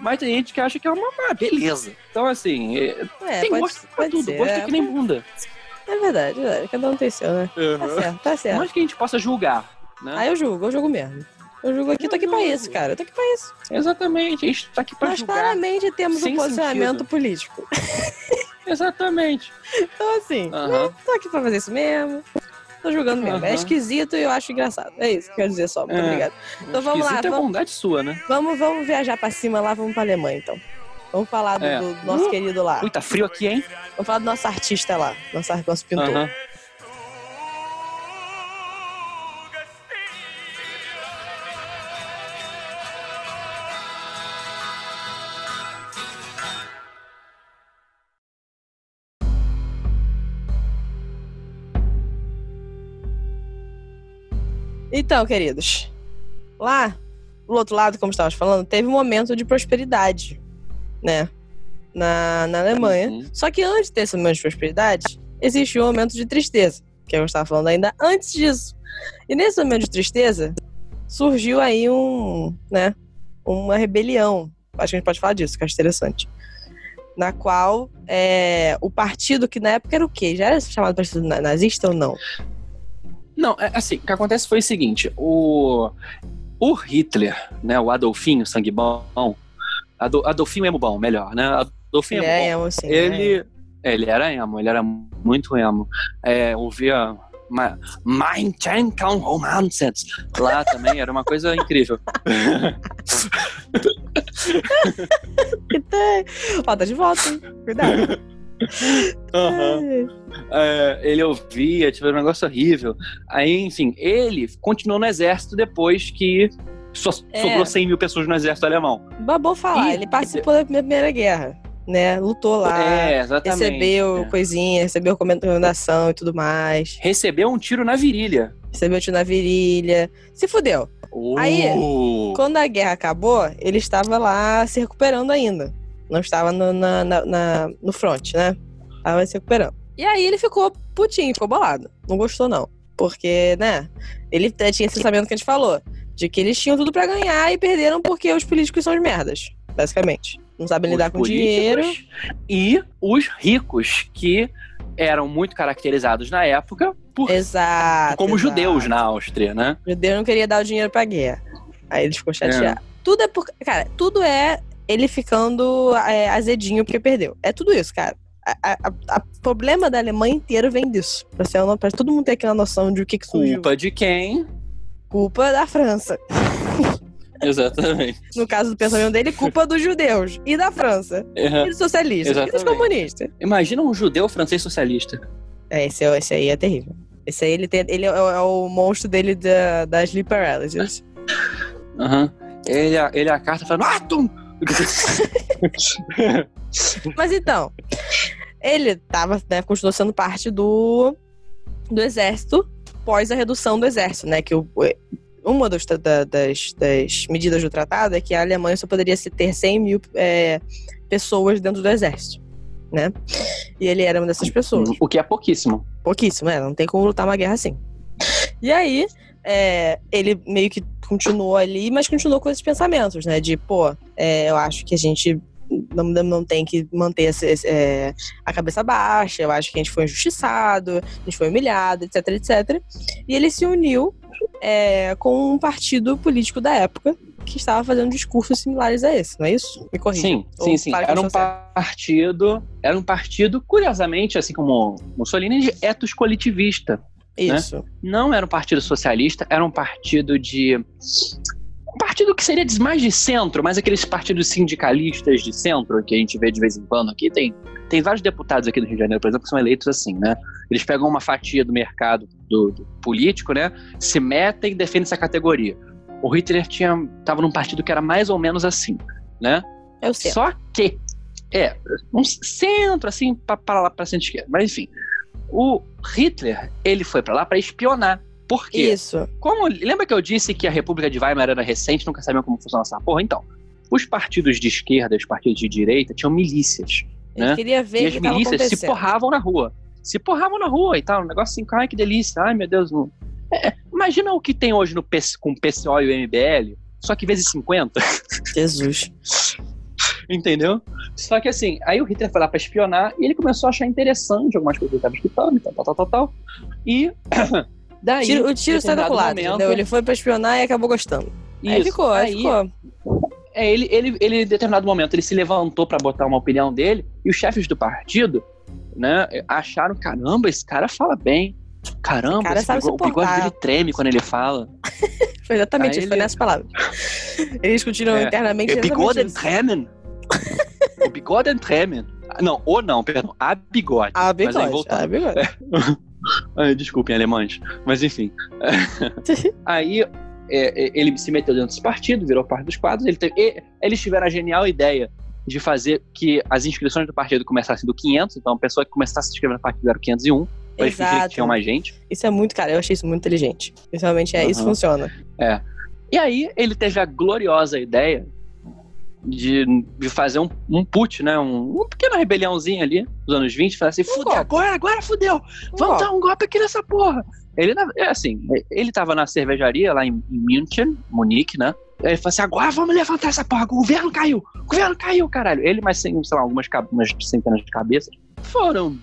Mas tem gente que acha que é uma, uma beleza. Então, assim, é, É, tem pode, gosto pra tudo. ser. Gosto é, que nem bunda. é verdade, é verdade. Cada um tem seu, né? Tá certo, tá certo. Mas que a gente possa julgar, né? Aí eu julgo, eu julgo mesmo. Eu julgo aqui, tô aqui pra isso, cara. Eu tô aqui pra isso. Exatamente, a gente tá aqui pra Nós julgar. claramente temos um sem posicionamento sentido. político. Exatamente. Então, assim, Aham. tô aqui pra fazer isso mesmo. Tô julgando mesmo. É Aham. esquisito e eu acho engraçado. É isso que eu quero dizer só. Muito É. obrigado. Então vamos lá, Esquisito é vamos- bondade sua, né? Vamos, vamos viajar pra cima lá, vamos pra Alemanha, então. Vamos falar do, É. do nosso querido lá. Ui, tá frio aqui, hein? Vamos falar do nosso artista lá, nosso, nosso pintor. Aham. Então, queridos, lá, do outro lado, como estávamos falando, teve um momento de prosperidade, né? Na, na Alemanha. Uhum. Só que antes desse momento de prosperidade, existe um momento de tristeza, que eu estava falando ainda antes disso. E nesse momento de tristeza, surgiu aí um, né, uma rebelião. Acho que a gente pode falar disso, que acho interessante. Na qual é, o partido, que na época era o quê? Já era chamado partido na- nazista ou não? Não, é, assim, o que acontece foi o seguinte: o, o Hitler, né, o Adolfinho, sangue bom, Ado, Adolfinho emo bom, melhor, né? Adolfinho Ele é emo bom. emo, assim, né? Ele, é, ele era emo, ele era muito emo. É, ouvia Mein Kampf Romances lá também, era uma coisa incrível. Ó, tá de volta, hein? Cuidado. Aham. É, ele ouvia, tipo, era um negócio horrível. Aí, enfim, ele continuou no exército depois que só É. sobrou 100 mil pessoas no exército alemão. Babou falar, E- ele participou da Primeira Guerra, né? Lutou lá, é, recebeu É. coisinha, recebeu recomendação e tudo mais. Recebeu um tiro na virilha. Recebeu tiro na virilha. Se fudeu. Aí, Uh, Quando a guerra acabou, ele estava lá se recuperando ainda. Não estava no, na, na- na- no front, né? Tava se recuperando. E aí ele ficou putinho, ficou bolado. Não gostou, não. Porque, né? Ele t- tinha esse pensamento que a gente falou. De que eles tinham tudo pra ganhar e perderam porque os políticos são os merdas. Basicamente. Não sabem lidar os com dinheiro. E os ricos, que eram muito caracterizados na época por, Exato. como exato. judeus na Áustria, né? O judeu não queria dar o dinheiro pra guerra. Aí ele ficou chateado. Tudo é por. Cara, tudo é ele ficando é, azedinho porque perdeu. É tudo isso, cara. O problema da Alemanha inteira vem disso. Pra, ser pra todo mundo ter aquela noção de o que, que surgiu. Culpa de quem? Culpa da França. Exatamente. No caso do pensamento dele, culpa dos judeus. E da França. E dos socialistas. E dos Exatamente. comunistas. Imagina um judeu francês socialista. É, esse, é- esse aí é terrível. Esse aí, ele, tem, ele é, o- é o monstro dele da, da sleep paralysis. Aham. Ele, é- ele é a carta falando Atum! Mas então, ele tava, né, continuou sendo parte do do exército pós a redução do exército, né? Que o, uma dos, da- das, das medidas do tratado é que a Alemanha só poderia se ter 100 mil é, pessoas dentro do exército, né? E ele era uma dessas pessoas. O que é pouquíssimo. Pouquíssimo, né? Não tem como lutar uma guerra assim. E aí, é, ele meio que continuou ali, mas continuou com esses pensamentos, né? De, pô, é, eu acho que a gente não, não tem que manter esse- esse, é, a cabeça baixa, eu acho que a gente foi injustiçado, a gente foi humilhado, etc, etc. E ele se uniu é, com um partido político da época que estava fazendo discursos similares a esse, não é isso? Me corrija. Sim, Ou sim, sim. Era um partido, era um partido, curiosamente, assim como Mussolini, de etos coletivista. Isso. Não era um partido socialista, era um partido de. Um partido que seria mais de centro, mas aqueles partidos sindicalistas de centro que a gente vê de vez em quando aqui. Tem, tem vários deputados aqui do Rio de Janeiro, por exemplo, que são eleitos assim, né? Eles pegam uma fatia do mercado do, do político, né? Se metem e defendem essa categoria. O Hitler tinha, tava num partido que era mais ou menos assim, né? É o centro. Só que, é, um centro, assim, pra lá, pra centro-esquerda. Mas enfim, o Hitler, ele foi pra lá pra espionar. Por quê? Isso. Como, lembra que eu disse que a República de Weimar era recente, nunca sabiam como funcionava essa porra? Então, os partidos de esquerda, os partidos de direita, tinham milícias. Ele Né? queria ver e as que milícias se porravam na rua. Se porravam na rua e tal. Um negócio assim, ai que delícia, ai meu Deus. não- É, imagina o que tem hoje no PC, com o PCO e o MBL, só que vezes 50. Jesus. Entendeu? Só que assim, aí o Hitler foi lá pra espionar e ele começou a achar interessante algumas coisas que ele estava escutando e tal, tal, tal, tal, tal. E daí. Tiro- o tiro saiu culatra, momento- entendeu? Ele foi pra espionar e acabou gostando. Aí Isso, ficou, aí, aí, ficou. É, ele, ele, ele, em determinado momento, ele se levantou pra botar uma opinião dele e os chefes do partido, né, acharam, caramba, esse cara fala bem. Caramba, cara esse o bigode portar." dele treme quando ele fala. Foi exatamente Aí isso, foi ele- nessas palavras. Eles discutiram É. internamente É bigode tremen. o bigode tremen. Não, ou não, perdão, a bigode. Ah, Mas aí bigode. voltando. Ah, bigode. Ai, desculpem, alemães. Mas enfim. Aí é, é, ele se meteu dentro desse partido, virou parte dos quadros. Ele teve- eles tiveram a genial ideia de fazer que as inscrições do partido começassem do 500. Então, a pessoa que começasse a se inscrever no partido era o 501. Pra eles que tinham mais gente. Isso é muito, cara, eu achei isso muito inteligente. Isso realmente é, isso Aham. funciona. E aí ele teve a gloriosa ideia de, de fazer um, um put, né? Um, uma pequena rebeliãozinha ali, nos anos 20, falar assim, fudeu, golpe. agora, agora fudeu! Vamos Ó, dar um golpe aqui nessa porra. Ele, é assim, ele tava na cervejaria lá em, em München, Munique, né? Ele falou assim: agora vamos levantar essa porra, o governo caiu, o governo caiu, caralho. Ele, mais sei lá, algumas umas centenas de cabeças, foram.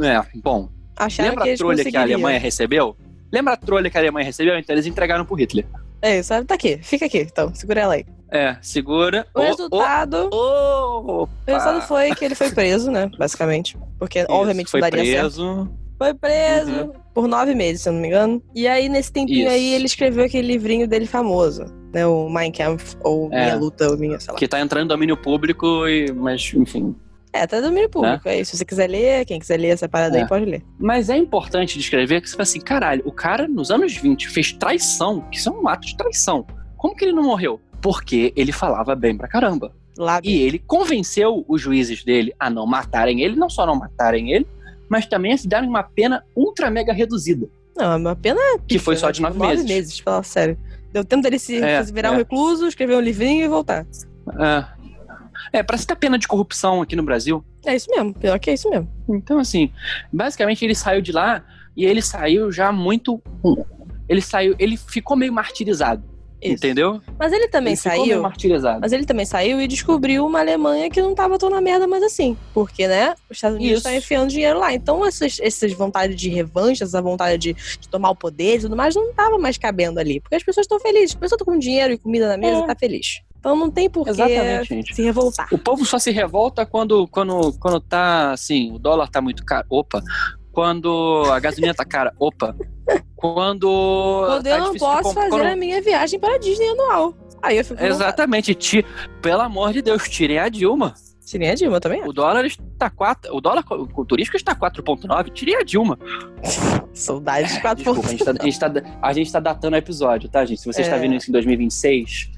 É, bom. acharam Lembra que a trolha que a. Alemanha recebeu? Lembra a trolha que a Alemanha recebeu? Então eles entregaram pro Hitler. É isso, tá aqui, fica aqui, então, segura ela aí. É, segura. O resultado, Oh, o resultado foi que ele foi preso, né, basicamente. Porque, obviamente, foi não daria certo. preso. Foi preso Uhum. por nove meses, se eu não me engano. E aí, nesse tempinho Isso. aí, ele escreveu aquele livrinho dele famoso, né? O Mein Kampf, ou É. Minha Luta, ou Minha, sei lá. Que tá entrando no domínio público, e, mas enfim. É, tá domínio público. É isso. Se você quiser ler, quem quiser ler essa parada É. aí, pode ler. Mas é importante descrever que você fala assim, caralho, o cara nos anos 20 fez traição, que isso é um ato de traição. Como que ele não morreu? Porque ele falava bem pra caramba. Lá, E ele convenceu os juízes dele a não matarem ele, não só não matarem ele, mas também a se darem uma pena ultra mega reduzida. Não, é uma pena Que foi só né? de nove Tipo, meses. Nove meses, fala sério. Deu tempo dele se É, virar é. um recluso, escrever um livrinho e voltar. É. é, parece tá pena de corrupção aqui no Brasil. É isso mesmo, pior que é isso mesmo. Então, assim, basicamente ele saiu de lá e ele saiu já muito. Ele saiu, ele ficou meio martirizado, Isso. entendeu? Mas ele também ele saiu. martirizado. Mas ele também saiu e descobriu uma Alemanha que não tava tão na merda mais assim. Porque, né, os Estados Unidos estão enfiando dinheiro lá. Então, essas, essas vontades de revanche, essa vontade de, de tomar o poder e tudo mais, não tava mais cabendo ali. Porque as pessoas estão felizes. As pessoas estão com dinheiro e comida na mesa É. tá feliz. Então não tem por que se revoltar. O povo só se revolta quando, quando, quando tá assim, o dólar tá muito caro. Opa. Quando a gasolina tá cara. Opa. Quando. Quando tá eu não posso comp- fazer quando- a minha viagem para a Disney anual. Aí eu fico. Exatamente. Ti... Pelo amor de Deus, tirem a Dilma. Tirei a Dilma também. O dólar está 4. O dólar o turístico está 4,9. Tirem a Dilma. Saudades de 4 Desculpa, a gente, tá, a, gente tá, a gente tá datando o episódio, tá, gente? Se você está É. vendo isso em 2026,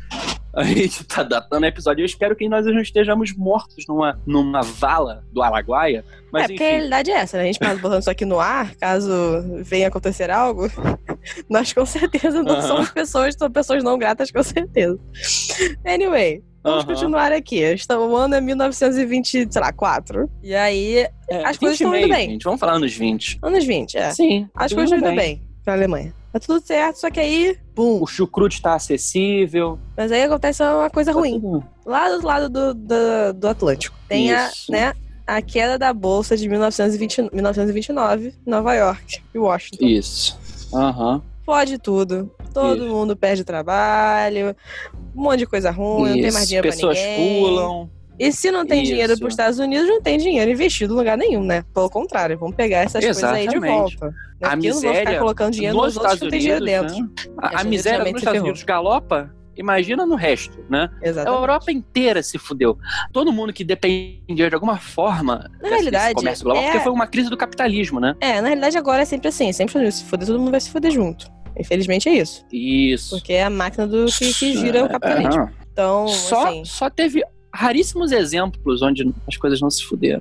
A gente tá datando o episódio. Eu espero que nós não estejamos mortos numa, numa vala do Araguaia. Mas é, porque a enfim. realidade é essa, né? A gente tá botando isso aqui no ar, caso venha acontecer algo, nós com certeza não somos pessoas, são pessoas não gratas, com certeza. Anyway, vamos Aham. continuar aqui. Está- O ano é 1920, sei lá, 4. E aí, É, as coisas 20 estão indo bem. gente. Vamos falar nos 20. anos 20, é. Sim. As coisas estão indo bem. bem pra Alemanha. Tá tudo certo, só que aí, bum. O chucrute tá acessível. Mas aí acontece uma coisa tá ruim. tudo- Lá do lado do, do, do Atlântico. Tem a, Isso. né, a queda da Bolsa de 1920, 1929, Nova York e Washington. Isso. Aham. Pode tudo. Todo Isso. mundo perde trabalho, um monte de coisa ruim, não tem mais Isso. dinheiro Pessoas pra ninguém. pulam. E se não tem dinheiro Isso. pros Estados Unidos, não tem dinheiro investido em lugar nenhum, né? Pelo contrário, vamos pegar essas coisas aí de Exatamente. volta. Né? A eu não vou ficar miséria colocando dinheiro nos nos outros Estados que não tem dinheiro Unidos, dentro. né? A, Essa a miséria nos se Estados. Unidos galopa. Imagina no resto, né? A Exatamente. Europa inteira se fudeu. Todo mundo que dependia de alguma forma Na realidade, comércio global, é- porque foi uma crise do capitalismo, né? É, na realidade agora é sempre assim, sempre se fuder, todo mundo vai se fuder junto. Infelizmente é isso. Isso. Porque é a máquina do que, que gira o capitalismo. Aham. Então, Só, assim, só teve raríssimos exemplos onde as coisas não se fuderam.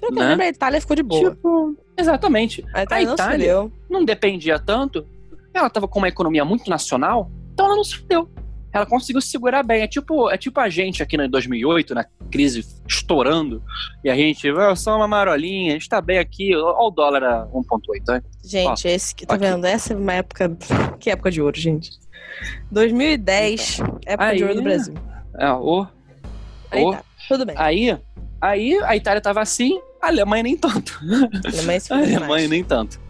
pelo que eu né? lembro, a Itália ficou de boa. Tipo, exatamente. A Itália a não se Itália- fudeu. Não dependia tanto. Ela tava com uma economia muito nacional, então ela não se fudeu. Ela conseguiu se segurar bem. É tipo, é tipo a gente aqui em 2008, na crise estourando, e a gente, "Ah, só uma marolinha, a gente tá bem aqui, olha o dólar a 1,8, né? Gente, esse que tá aqui. vendo? Essa é uma época. Que época de ouro, gente? 2010, época de Aí- ouro do Brasil. É, o, Aí o- tá, tudo bem. aí, aí a Itália tava assim, a Alemanha nem tanto. A Alemanha se A Alemanha nem tanto.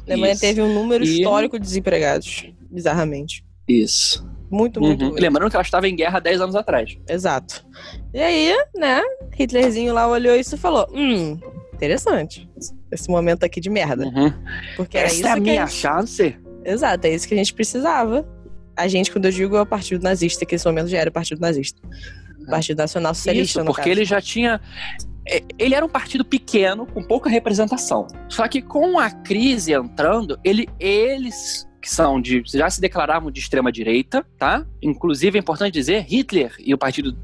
A Alemanha Isso. teve um número E- histórico de desempregados. Bizarramente. Isso. Muito, muito. Uhum. muito. Lembrando que ela estava em guerra 10 anos atrás. Exato. E aí, né, Hitlerzinho lá olhou isso e falou: hum, interessante. Esse momento aqui de merda. Uhum. Porque era Essa isso é a minha gente... chance. Exato, é isso que a gente precisava. A gente, quando eu digo, é o Partido Nazista, que nesse momento já era o Partido Nazista. O Partido Nacional Socialista, Isso, porque caso. ele já tinha. é, Ele era um partido pequeno, com pouca representação. Só que com a crise entrando, ele, eles que são de. já se declaravam de extrema direita, tá? Inclusive é importante dizer, Hitler e o partido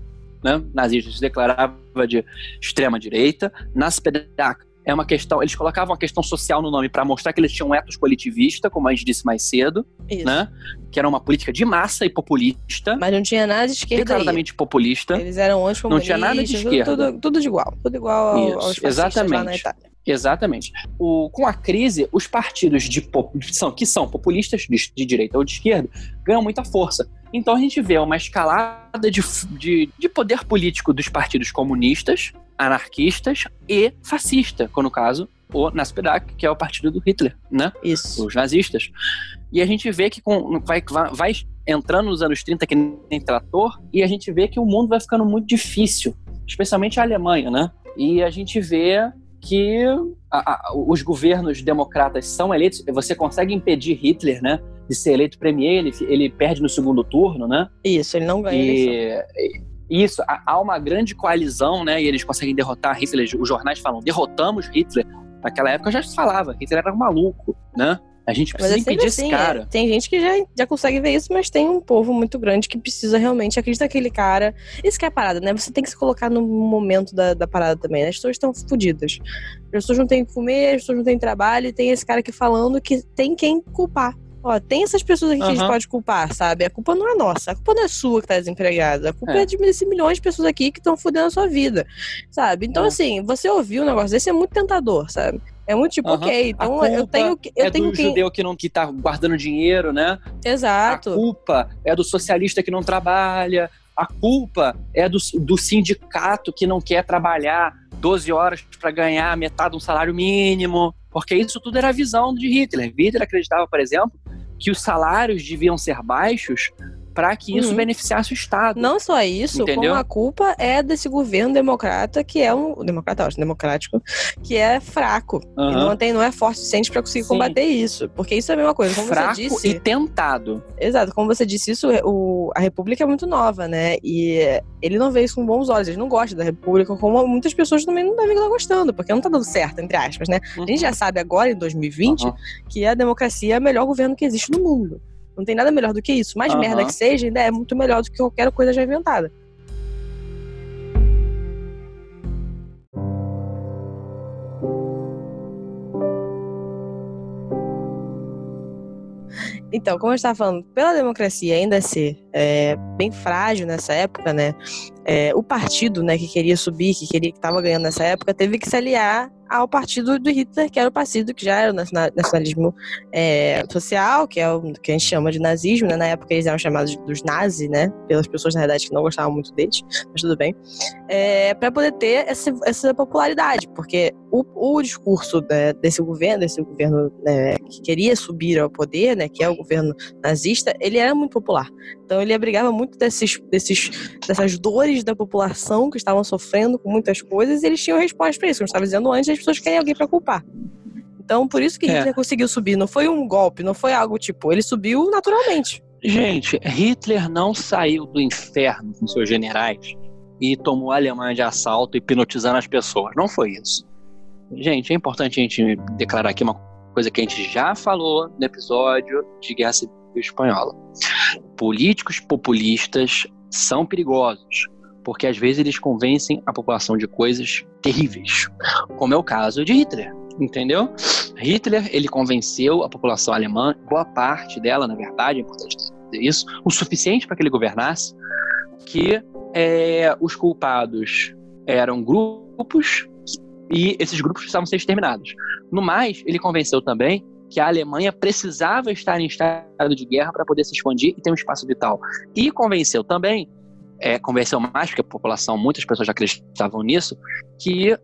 né, nazista se declarava de extrema direita. Nas PDAC é uma questão. Eles colocavam a questão social no nome para mostrar que eles tinham um ethos coletivista, como a gente disse mais cedo, Isso. né? Que era uma política de massa e populista. Mas não tinha nada de esquerda aí. declaradamente populista. Eles eram anticomunistas. Não tinha nada de esquerda. Tudo, tudo de igual. Tudo igual ao- Isso, aos fascistas lá na exatamente. Itália. Exatamente. O, com a crise, os partidos de, são, que são populistas, de, de direita ou de esquerda, ganham muita força. Então a gente vê uma escalada de, de, de poder político dos partidos comunistas, anarquistas e fascista, como no caso o NASPEDAC, que é o partido do Hitler, né? Isso. Os nazistas. E a gente vê que com, vai, vai, entrando nos anos 30 que nem trator, e a gente vê que o mundo vai ficando muito difícil, especialmente a Alemanha, né? E a gente vê que a- a- os governos democratas são eleitos, você consegue impedir Hitler, né, de ser eleito premier, ele, ele perde no segundo turno, né? Isso, ele não ganha e isso, há- uma grande coalizão, né, e eles conseguem derrotar Hitler, os jornais falam, derrotamos Hitler. Naquela época já se falava, Hitler era um maluco, né? A gente precisa é impedir assim, esse cara. é. tem gente que já, já consegue ver isso, mas tem um povo muito grande que precisa realmente acreditar naquele cara. Isso que é a parada, né? Você tem que se colocar no momento da, da parada também. né? As pessoas estão fodidas. As pessoas não têm o que comer, as pessoas não têm trabalho, e tem esse cara aqui falando que tem quem culpar. Ó, tem essas pessoas aqui que a gente pode culpar, sabe? A culpa não é nossa, a culpa não é sua que tá desempregada. A culpa é, É. de esses milhões de pessoas aqui que estão fudendo a sua vida, sabe? Então, É. assim, você ouvir um negócio desse é muito tentador, sabe? É muito tipo, Aham. ok, então eu tenho que. Eu é tenho do que. judeu que não que tá guardando dinheiro, né? Exato. A culpa é do socialista que não trabalha. A culpa é do, do sindicato que não quer trabalhar 12 horas para ganhar metade de um salário mínimo. Porque isso tudo era a visão de Hitler. Hitler acreditava, por exemplo, que os salários deviam ser baixos para que isso Uhum. beneficiasse o Estado. Não só isso, Entendeu? como a culpa é desse governo democrata, que é um. Democrata, acho, democrático, que é fraco. E Aham. não, tem, não é forte o suficiente pra conseguir Sim. combater isso. Porque isso é a mesma coisa. Como Fraco você disse. e tentado. Exato, como você disse, isso, o, a República é muito nova, né? E ele não vê isso com bons olhos, ele não gosta da República, como muitas pessoas também não devem estar gostando, porque não tá dando certo, entre aspas, né? A gente já sabe agora, em 2020, Aham. que a democracia é o melhor governo que existe no mundo. Não tem nada melhor do que isso. Mais Aham. merda que seja, ainda é muito melhor do que qualquer coisa já inventada. Então, como eu estava falando, pela democracia ainda ser é, bem frágil nessa época, né? é, o partido, né, que queria subir, que queria que estava ganhando nessa época, teve que se aliar ao partido do Hitler, que era o partido que já era o nacional- nacionalismo é, social, que é o que a gente chama de nazismo, né? Na época eles eram chamados dos nazis, né? Pelas pessoas na verdade que não gostavam muito deles, mas tudo bem. É, para poder ter essa, essa popularidade, porque o, o discurso né, desse governo, desse governo né, que queria subir ao poder, né, que é o governo nazista, ele era muito popular. Então ele abrigava muito desses, desses, dessas dores da população que estavam sofrendo com muitas coisas, e eles tinham resposta para isso. Como eu estava dizendo antes, as pessoas querem alguém para culpar. Então, por isso que É. Hitler conseguiu subir. Não foi um golpe, não foi algo tipo. Ele subiu naturalmente. Gente, Hitler não saiu do inferno com seus generais e tomou a Alemanha de assalto hipnotizando as pessoas. Não foi isso. Gente, é importante a gente declarar aqui uma coisa que a gente já falou no episódio de Guerra Civil Espanhola. Políticos populistas são perigosos, porque às vezes eles convencem a população de coisas terríveis, como é o caso de Hitler, entendeu? Hitler, ele convenceu a população alemã, boa parte dela, na verdade, é importante dizer isso, o suficiente para que ele governasse, que é, os culpados eram grupos e esses grupos precisavam ser exterminados. No mais, ele convenceu também que a Alemanha precisava estar em estado de guerra para poder se expandir e ter um espaço vital. E convenceu também, é, convenceu mais, porque a população, muitas pessoas já acreditavam nisso, que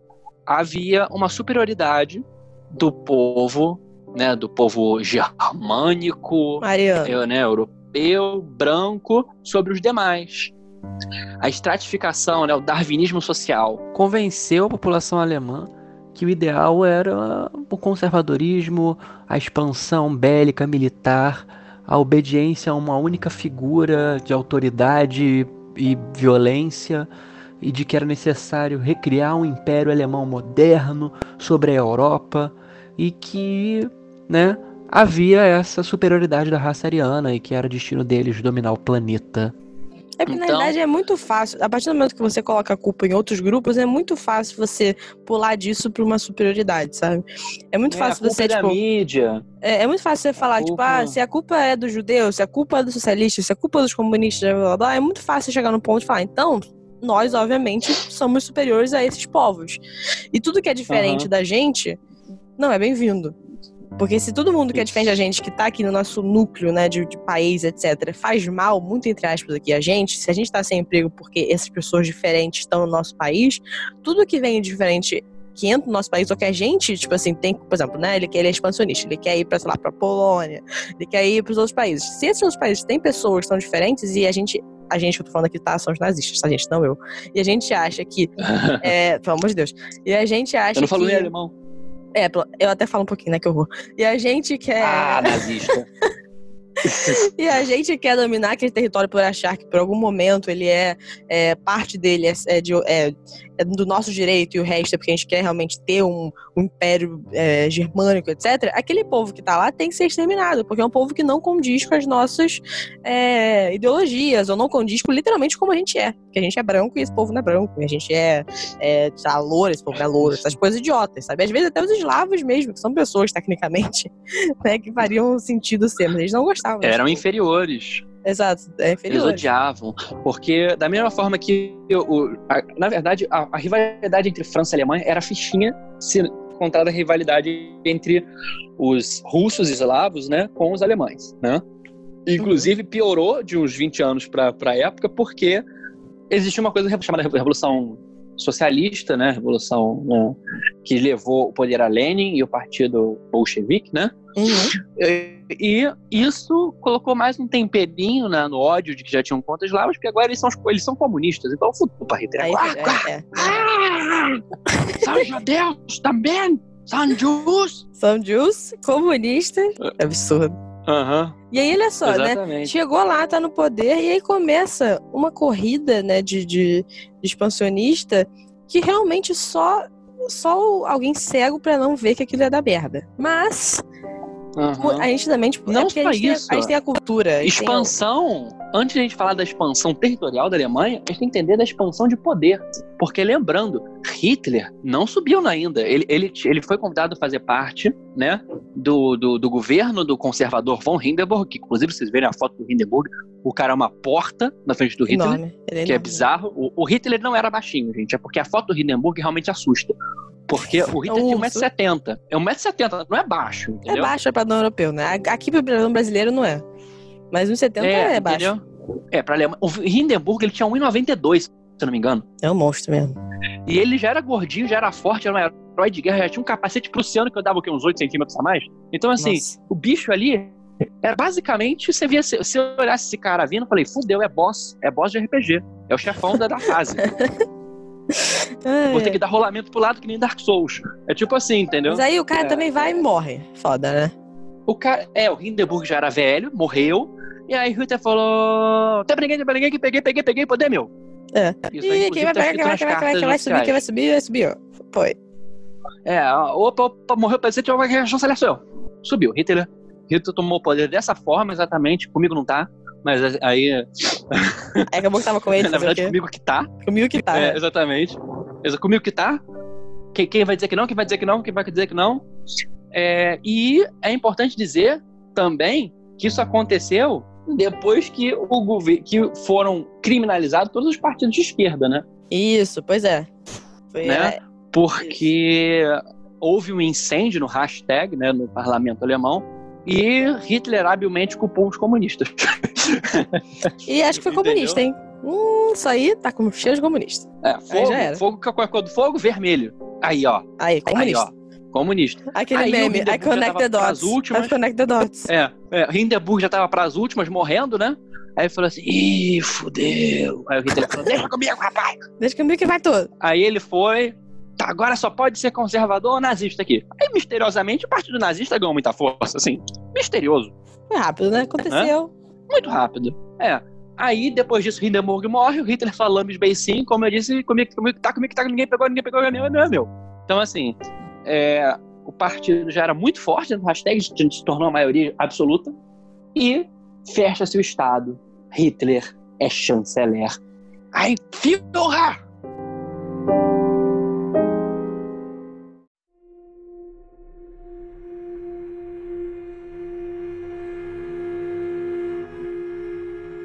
havia uma superioridade do povo, né, do povo germânico, eu, né, europeu, branco, sobre os demais. A estratificação, né, o darwinismo social. Convenceu a população alemã que o ideal era o conservadorismo, a expansão bélica militar, a obediência a uma única figura de autoridade e violência, e de que era necessário recriar um império alemão moderno sobre a Europa, e que, né, havia essa superioridade da raça ariana e que era destino deles dominar o planeta. É porque, na Então- verdade, é muito fácil. A partir do momento que você coloca a culpa em outros grupos, é muito fácil você pular disso pra uma superioridade, sabe? É muito fácil você, da tipo. mídia. É, é muito fácil você falar, tipo, culpa- ah, se a culpa é dos judeus, se a culpa é dos socialistas, se a culpa é dos comunistas, blá, blá, blá, é muito fácil chegar no ponto de falar, então, nós, obviamente, somos superiores a esses povos. E tudo que é diferente Aham. da gente, não é bem-vindo. Porque se todo mundo que é diferente da gente, que tá aqui no nosso núcleo, né, de, de país, etc., faz mal, muito entre aspas, aqui a gente, se a gente tá sem emprego porque essas pessoas diferentes estão no nosso país, tudo que vem diferente que entra no nosso país, ou que a gente, tipo assim, tem, por exemplo, né, ele, ele é expansionista, ele quer ir pra, sei lá, pra Polônia, ele quer ir pros outros países. Se esses outros países têm pessoas que são diferentes e a gente, a gente que eu tô falando aqui, tá, são os nazistas, tá, gente, não eu. E a gente acha que, é, pelo amor de Deus, e a gente acha Eu não falo que... nem alemão. É, eu até falo um pouquinho, né, que horror. E a gente quer... Ah, nazista. E a gente quer dominar aquele território por achar que por algum momento ele é, é, parte dele é, é de- é- é do nosso direito e o resto é porque a gente quer realmente ter um, um império é, germânico, etc. Aquele povo que tá lá tem que ser exterminado, porque é um povo que não condiz com as nossas é, ideologias, ou não condiz com literalmente como a gente é. Porque a gente é branco e esse povo não é branco, e a gente é, é louro, esse povo é louro, essas coisas idiotas, sabe? Às vezes até os eslavos mesmo, que são pessoas, tecnicamente, né, que fariam sentido ser, mas eles não gostavam. Eram inferiores. Exato, é Eles inferior. odiavam. Porque, da mesma forma que. o- a- na verdade, a, a rivalidade entre França e Alemanha era fichinha se contada a rivalidade entre os russos e eslavos né, com os alemães. Né? Inclusive, piorou de uns 20 anos para a época, porque existia uma coisa chamada Revolução Socialista, né? Revolução né, que levou o poder a Lenin e o partido bolchevique, né? Uhum. E isso colocou mais um temperinho né, no ódio de que já tinham contas eslavas, porque agora eles são, eles são comunistas, então fudeu pra Hitler. Aí, Ah, é, é. ah, são judeus também, são judeus. São Jews, comunistas. É absurdo. Aham, E aí, olha só, né? exatamente. Chegou lá, tá no poder, e aí começa uma corrida, né, de, de, de expansionista que realmente só, só alguém cego pra não ver que aquilo é da merda. Mas Aham. A gente também, tipo, Não é só a gente, isso. Tem, a gente tem a cultura. a Expansão, antes de a gente falar da expansão territorial da Alemanha, a gente tem que entender da expansão de poder. Porque lembrando, Hitler não subiu ainda. Ele, ele, ele foi convidado a fazer parte né, do, do, do governo do conservador von Hindenburg, que inclusive vocês verem a foto do Hindenburg, o cara é uma porta na frente do Hitler. é que é bizarro. O, o Hitler não era baixinho, gente. É porque a foto do Hindenburg realmente assusta. Porque o Hitler É um tinha urso. 1,70m. É 1,70m, não é baixo, É entendeu? baixo é padrão europeu, né? Aqui pro brasileiro não é. Mas uns 70 é, baixo. entendeu? É, pra Alemanha. O Hindenburg ele tinha 1,92, se eu não me engano. É um monstro mesmo. E ele já era gordinho, já era forte, era um herói de guerra, já tinha um capacete prussiano que eu dava o quê? Uns 8 centímetros a mais. Então, assim, Nossa. o bicho ali era basicamente, você via, se se eu olhasse esse cara vindo, eu falei, fudeu, é boss, é boss de RPG. É o chefão da, da fase. Vou ter que dar rolamento pro lado que nem Dark Souls. É tipo assim, entendeu? Mas aí o cara É. também vai e morre. Foda, né? O cara, é, o Hindenburg já era velho, morreu. E aí Hitler falou: tem pra ninguém, tem pra ninguém, que peguei, peguei, peguei, poder meu. É. Isso aí, inclusive, quem vai tá pegar, quem vai nas pegar, quem vai, quem vai subir, quem vai subir, vai subir, ó. Foi. É, opa, opa, morreu o presidente, a chanceler sou eu. Subiu. Hitler, Hitler tomou o poder dessa forma, exatamente. Comigo não tá. Mas aí, Aí acabou que tava com ele. na verdade, comigo que tá. Comigo que tá. É, né? exatamente. Exa- Comigo que tá. Quem, quem vai dizer que não, quem vai dizer que não, quem vai dizer que não. É, e é importante dizer também que isso aconteceu depois que o que foram criminalizados todos os partidos de esquerda, né? Isso, pois é. Foi, Né? é, Porque houve um incêndio no hashtag, né, no parlamento alemão, e Hitler habilmente culpou os comunistas. E acho que foi Entendeu? comunista, hein? Hum, isso aí tá com cheio de comunista. É, fogo, fogo, qual é a cor do fogo? Vermelho. Aí, ó. Aí, Aí, comunista. ó. Comunista. Aquele Aí o meme, I connect the dots. últimas. I connect the dots. É, é, Hindenburg já tava pras últimas, morrendo, né? Aí falou assim, ih, fudeu. Aí o Hitler falou, deixa comigo, rapaz. Deixa comigo que vai todo. Aí ele foi, tá, agora só pode ser conservador ou nazista aqui. Aí, misteriosamente, o partido nazista ganhou muita força, assim, misterioso, Foi rápido, né? Aconteceu. muito rápido. É. Aí, depois disso, Hindenburg morre, o Hitler fala Lambis Beicinho, como eu disse, comigo, comigo que tá, comigo tá, ninguém pegou, ninguém pegou, não, não é meu. Então, assim, é, o partido já era muito forte no hashtag, se tornou a maioria absoluta, e fecha-se o Estado. Hitler é chanceler. Ai, Führer!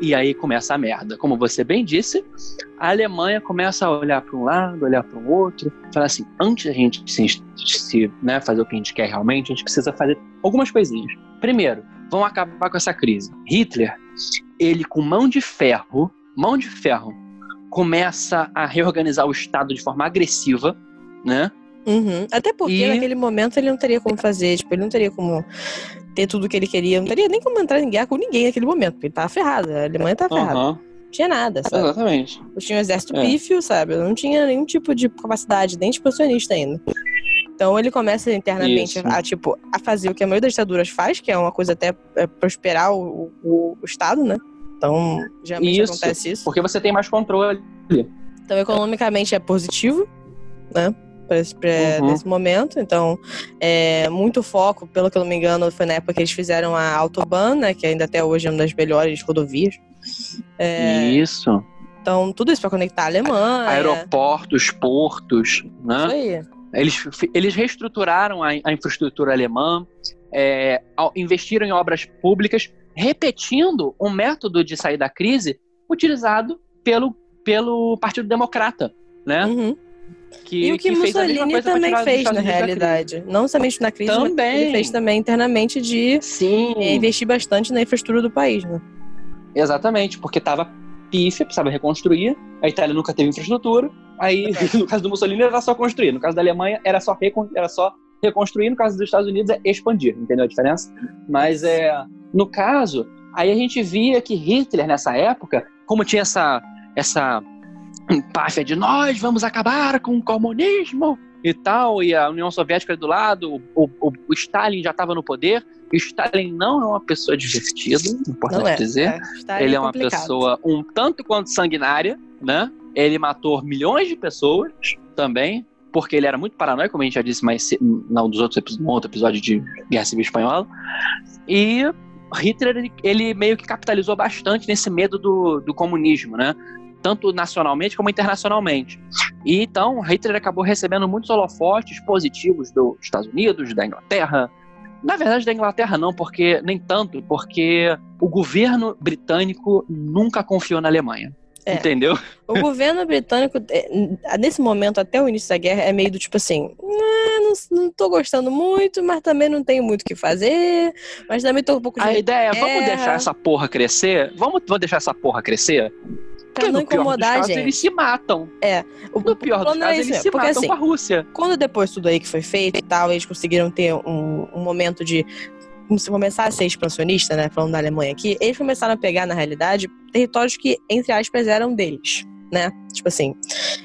E aí começa a merda. Como você bem disse, a Alemanha começa a olhar para um lado, olhar para o outro, falar assim: antes da gente se, se, né, fazer o que a gente quer realmente, a gente precisa fazer algumas coisinhas. Primeiro, vamos acabar com essa crise. Hitler, ele com mão de ferro, mão de ferro, começa a reorganizar o Estado de forma agressiva, né? Uhum. Até porque E- naquele momento ele não teria como fazer, tipo, ele não teria como ter tudo o que ele queria, não teria nem como entrar em guerra com ninguém naquele momento, porque ele tava ferrado, a Alemanha tava ferrada. Aham, Não tinha nada, sabe? exatamente. Tinha um exército É. pífio, sabe? Não tinha nenhum tipo de capacidade, nem expansionista ainda. Então ele começa internamente Isso. a, tipo, a fazer o que a maioria das ditaduras faz, que é uma coisa até é, prosperar o, o, o Estado, né? Então, geralmente Isso. acontece isso. Porque você tem mais controle. Então, economicamente é positivo, né? Pra esse, Uhum. nesse momento. Então, é, muito foco, pelo que eu não me engano, foi na época que eles fizeram a Autobahn, né? Que ainda até hoje é uma das melhores rodovias. É, Isso. então, tudo isso para conectar a Alemanha. Aeroportos, portos, né? Isso aí. Eles, eles reestruturaram a, a infraestrutura alemã, é, investiram em obras públicas, repetindo um método de sair da crise utilizado pelo, pelo Partido Democrata, né? Uhum. Que, E o que, mesma Mussolini também fez, na realidade. Não somente na crise, mas Também. ele fez também internamente de. Sim, é, investir bastante na infraestrutura do país, né? exatamente, porque estava pífia, precisava reconstruir. A Itália nunca teve infraestrutura. Aí, no caso do Mussolini, era só construir. No caso da Alemanha, era só, recon- era só reconstruir. No caso dos Estados Unidos, é expandir. Entendeu a diferença? Mas, é, no caso, aí a gente via que Hitler, nessa época, como tinha essa, essa empáfia de nós vamos acabar com o comunismo e tal, e a União Soviética do lado, o, o, o Stalin já estava no poder. O Stalin não é uma pessoa divertida, importante é. dizer. é, Ele é uma complicado. pessoa um tanto quanto sanguinária, né? Ele matou milhões de pessoas também, porque ele era muito paranoico, como a gente já disse mais não dos outros no outro episódio de Guerra Civil Espanhola. E Hitler ele, ele meio que capitalizou bastante nesse medo do, do comunismo, né? Tanto nacionalmente como internacionalmente. E então Hitler acabou recebendo muitos holofotes positivos dos Estados Unidos, da Inglaterra. Na verdade, da Inglaterra não, porque nem tanto, porque o governo britânico nunca confiou na Alemanha. É. Entendeu? O governo britânico, é, nesse momento, até o início da guerra, é meio do tipo assim: "Ah, não, não tô gostando muito, mas também não tenho muito o que fazer, mas também tô um pouco de A ideia é, vamos deixar essa porra crescer? Vamos, vamos deixar essa porra crescer? Pra não incomodar a gente. eles se matam. O, No pior dos era casos, isso, eles se porque matam assim, com a Rússia. quando depois tudo aí que foi feito e tal, eles conseguiram ter um, um momento de se começar a ser expansionista, né, falando da Alemanha aqui, eles começaram a pegar, na realidade, territórios que, entre aspas, eram deles, né? Tipo assim,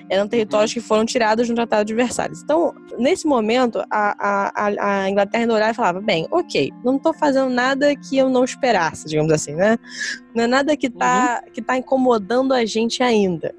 eram territórios que foram tirados no Tratado de Versalhes. Então, nesse momento, a, a, a- Inglaterra ainda olhava e falava, bem, ok, não tô fazendo nada que eu não esperasse, digamos assim, né? Não é nada que tá, que tá incomodando a gente ainda.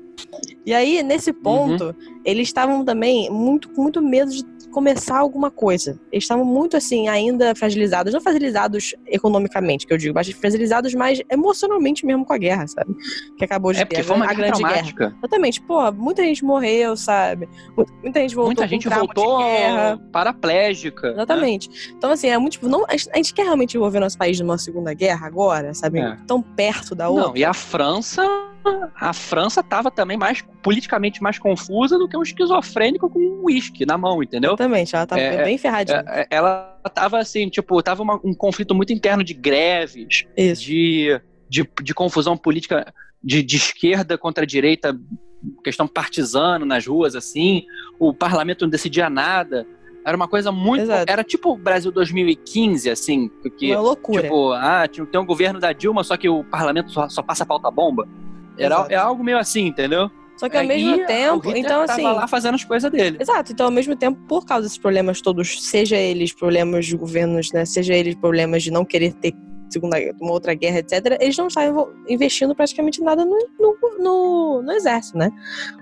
E aí, nesse ponto, eles estavam também muito com muito medo de começar alguma coisa. Eles estavam muito assim, ainda fragilizados, não fragilizados economicamente, que eu digo, mas fragilizados mais emocionalmente mesmo com a guerra, sabe? Que acabou de É porque foi uma a guerra grande guerra. traumática. Exatamente, pô, muita gente morreu, sabe? Mu- Muita gente voltou Muita gente voltou guerra. paraplégica. né? Exatamente. Então, assim, é muito tipo, não, a gente- a gente quer realmente envolver nosso país numa segunda guerra agora, sabe? É. Tão perto da outra. Não, e a França, a França tava também mais politicamente mais confusa do que um esquizofrênico com um uísque na mão, entendeu? Exatamente, ela tava É, bem ferradinha. É, é, Ela tava assim, tipo, tava uma- um conflito muito interno de greves, de, de, de confusão política de, de esquerda contra direita, questão partisana nas ruas, assim. O parlamento não decidia nada. Era uma coisa muito. Exato. Era tipo o Brasil 2015, assim, que Uma loucura. Tipo, ah, tem um governo da Dilma, só que o parlamento só, só passa pauta bomba. Era, Exato. é algo meio assim, entendeu? Só que ao É, mesmo tempo, então assim. lá fazendo as coisas dele. Exato, então ao mesmo tempo, por causa desses problemas todos, seja eles problemas de governos, né, seja eles problemas de não querer ter segunda, uma outra guerra, etc., eles não estavam investindo praticamente nada no, no, no, no exército, né?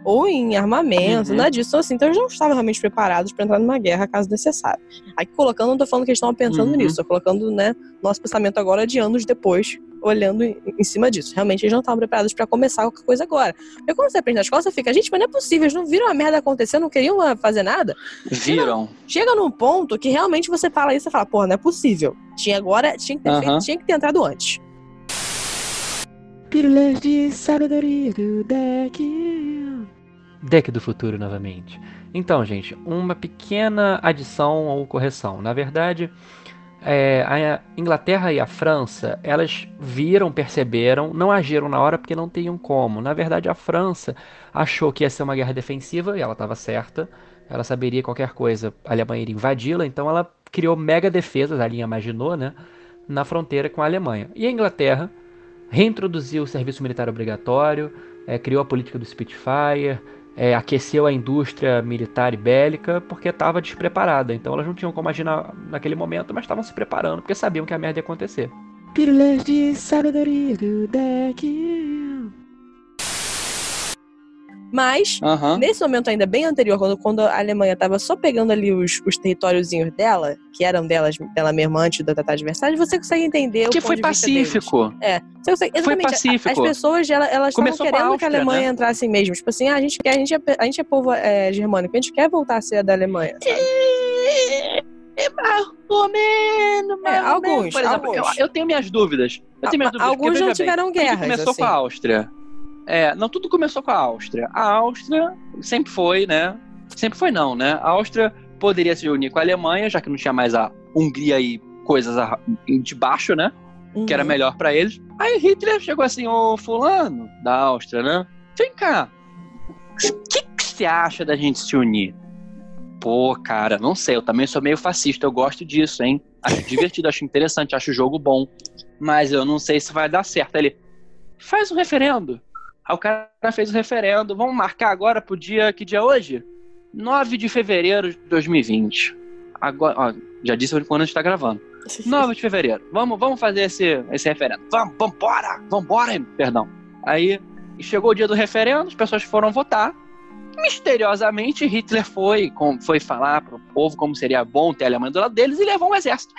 Ou em armamento, Uhum. nada disso. Então, assim, então eles não estavam realmente preparados para entrar numa guerra caso necessário. Aqui colocando, não tô falando que eles estavam pensando Uhum. nisso, tô colocando, né, nosso pensamento agora de anos depois, olhando em, cima disso. Realmente eles não estavam preparados para começar qualquer coisa agora. Porque quando você aprende na escola, você fica, gente, mas não é possível, eles não viram a merda acontecer, não queriam ah, fazer nada. Viram. Chega num ponto que realmente você fala isso e fala, porra, não é possível. Tinha agora, tinha que ter Aham. feito, tinha que ter entrado antes. Pílulas de sabedoria do deck. Deck do futuro novamente. Então, gente, uma pequena adição ou correção. Na verdade, é, a Inglaterra e a França, elas viram, perceberam, não agiram na hora porque não tinham como. Na verdade, a França achou que ia ser uma guerra defensiva e ela estava certa. Ela saberia qualquer coisa, a Alemanha iria invadi-la, então ela criou mega defesas, a linha imaginou, né? Na fronteira com a Alemanha. E a Inglaterra reintroduziu o serviço militar obrigatório, eh, criou a política do Spitfire, eh, aqueceu a indústria militar e bélica porque estava despreparada. Então elas não tinham como agir na- naquele momento, mas estavam se preparando porque sabiam que a merda ia acontecer. Pílulas de sabedoria do deck. Mas, Aham. nesse momento ainda bem anterior, quando, quando a Alemanha estava só pegando ali os, os territóriozinhos dela, que eram delas, dela mesma antes do Tratado de Versalhes, você consegue entender Que o foi pacífico. É, você consegue, Foi exatamente, a- pacífico. As pessoas, ela- elas estavam com a querendo que a Áustria, Alemanha né? entrasse mesmo. Tipo assim, ah, a gente quer, a gente é, a gente é povo é, germânico, a gente quer voltar a ser da Alemanha. sabe? É mais ou menos, mais É, alguns. Por exemplo, alguns. Eu, eu tenho minhas dúvidas. Eu tenho minhas dúvidas. Alguns porque, não bem, tiveram guerras, começou assim. com a Áustria. É, não, tudo começou com a Áustria. A Áustria sempre foi, né? Sempre foi não, né? A Áustria poderia se unir com a Alemanha, já que não tinha mais a Hungria e coisas de baixo, né? Que era Uhum. melhor pra eles. Aí Hitler chegou assim, ô fulano da Áustria, né? Vem cá. O que que você acha da gente se unir? Pô, cara, não sei, eu também sou meio fascista, eu gosto disso, hein? Acho divertido, acho interessante, acho o jogo bom. Mas eu não sei se vai dar certo. Aí ele, faz um referendo. Aí o cara fez o referendo, vamos marcar agora pro dia, que dia é hoje? 9 de fevereiro de 2020. Agora, ó, já disse quando a gente tá gravando. 9 de fevereiro. Vamos, vamos fazer esse, esse referendo. Vamos, vambora! Vambora! Perdão. Aí chegou o dia do referendo, as pessoas foram votar. Misteriosamente, Hitler foi, com- foi falar pro povo como seria bom ter a Alemanha do lado deles e levou um exército.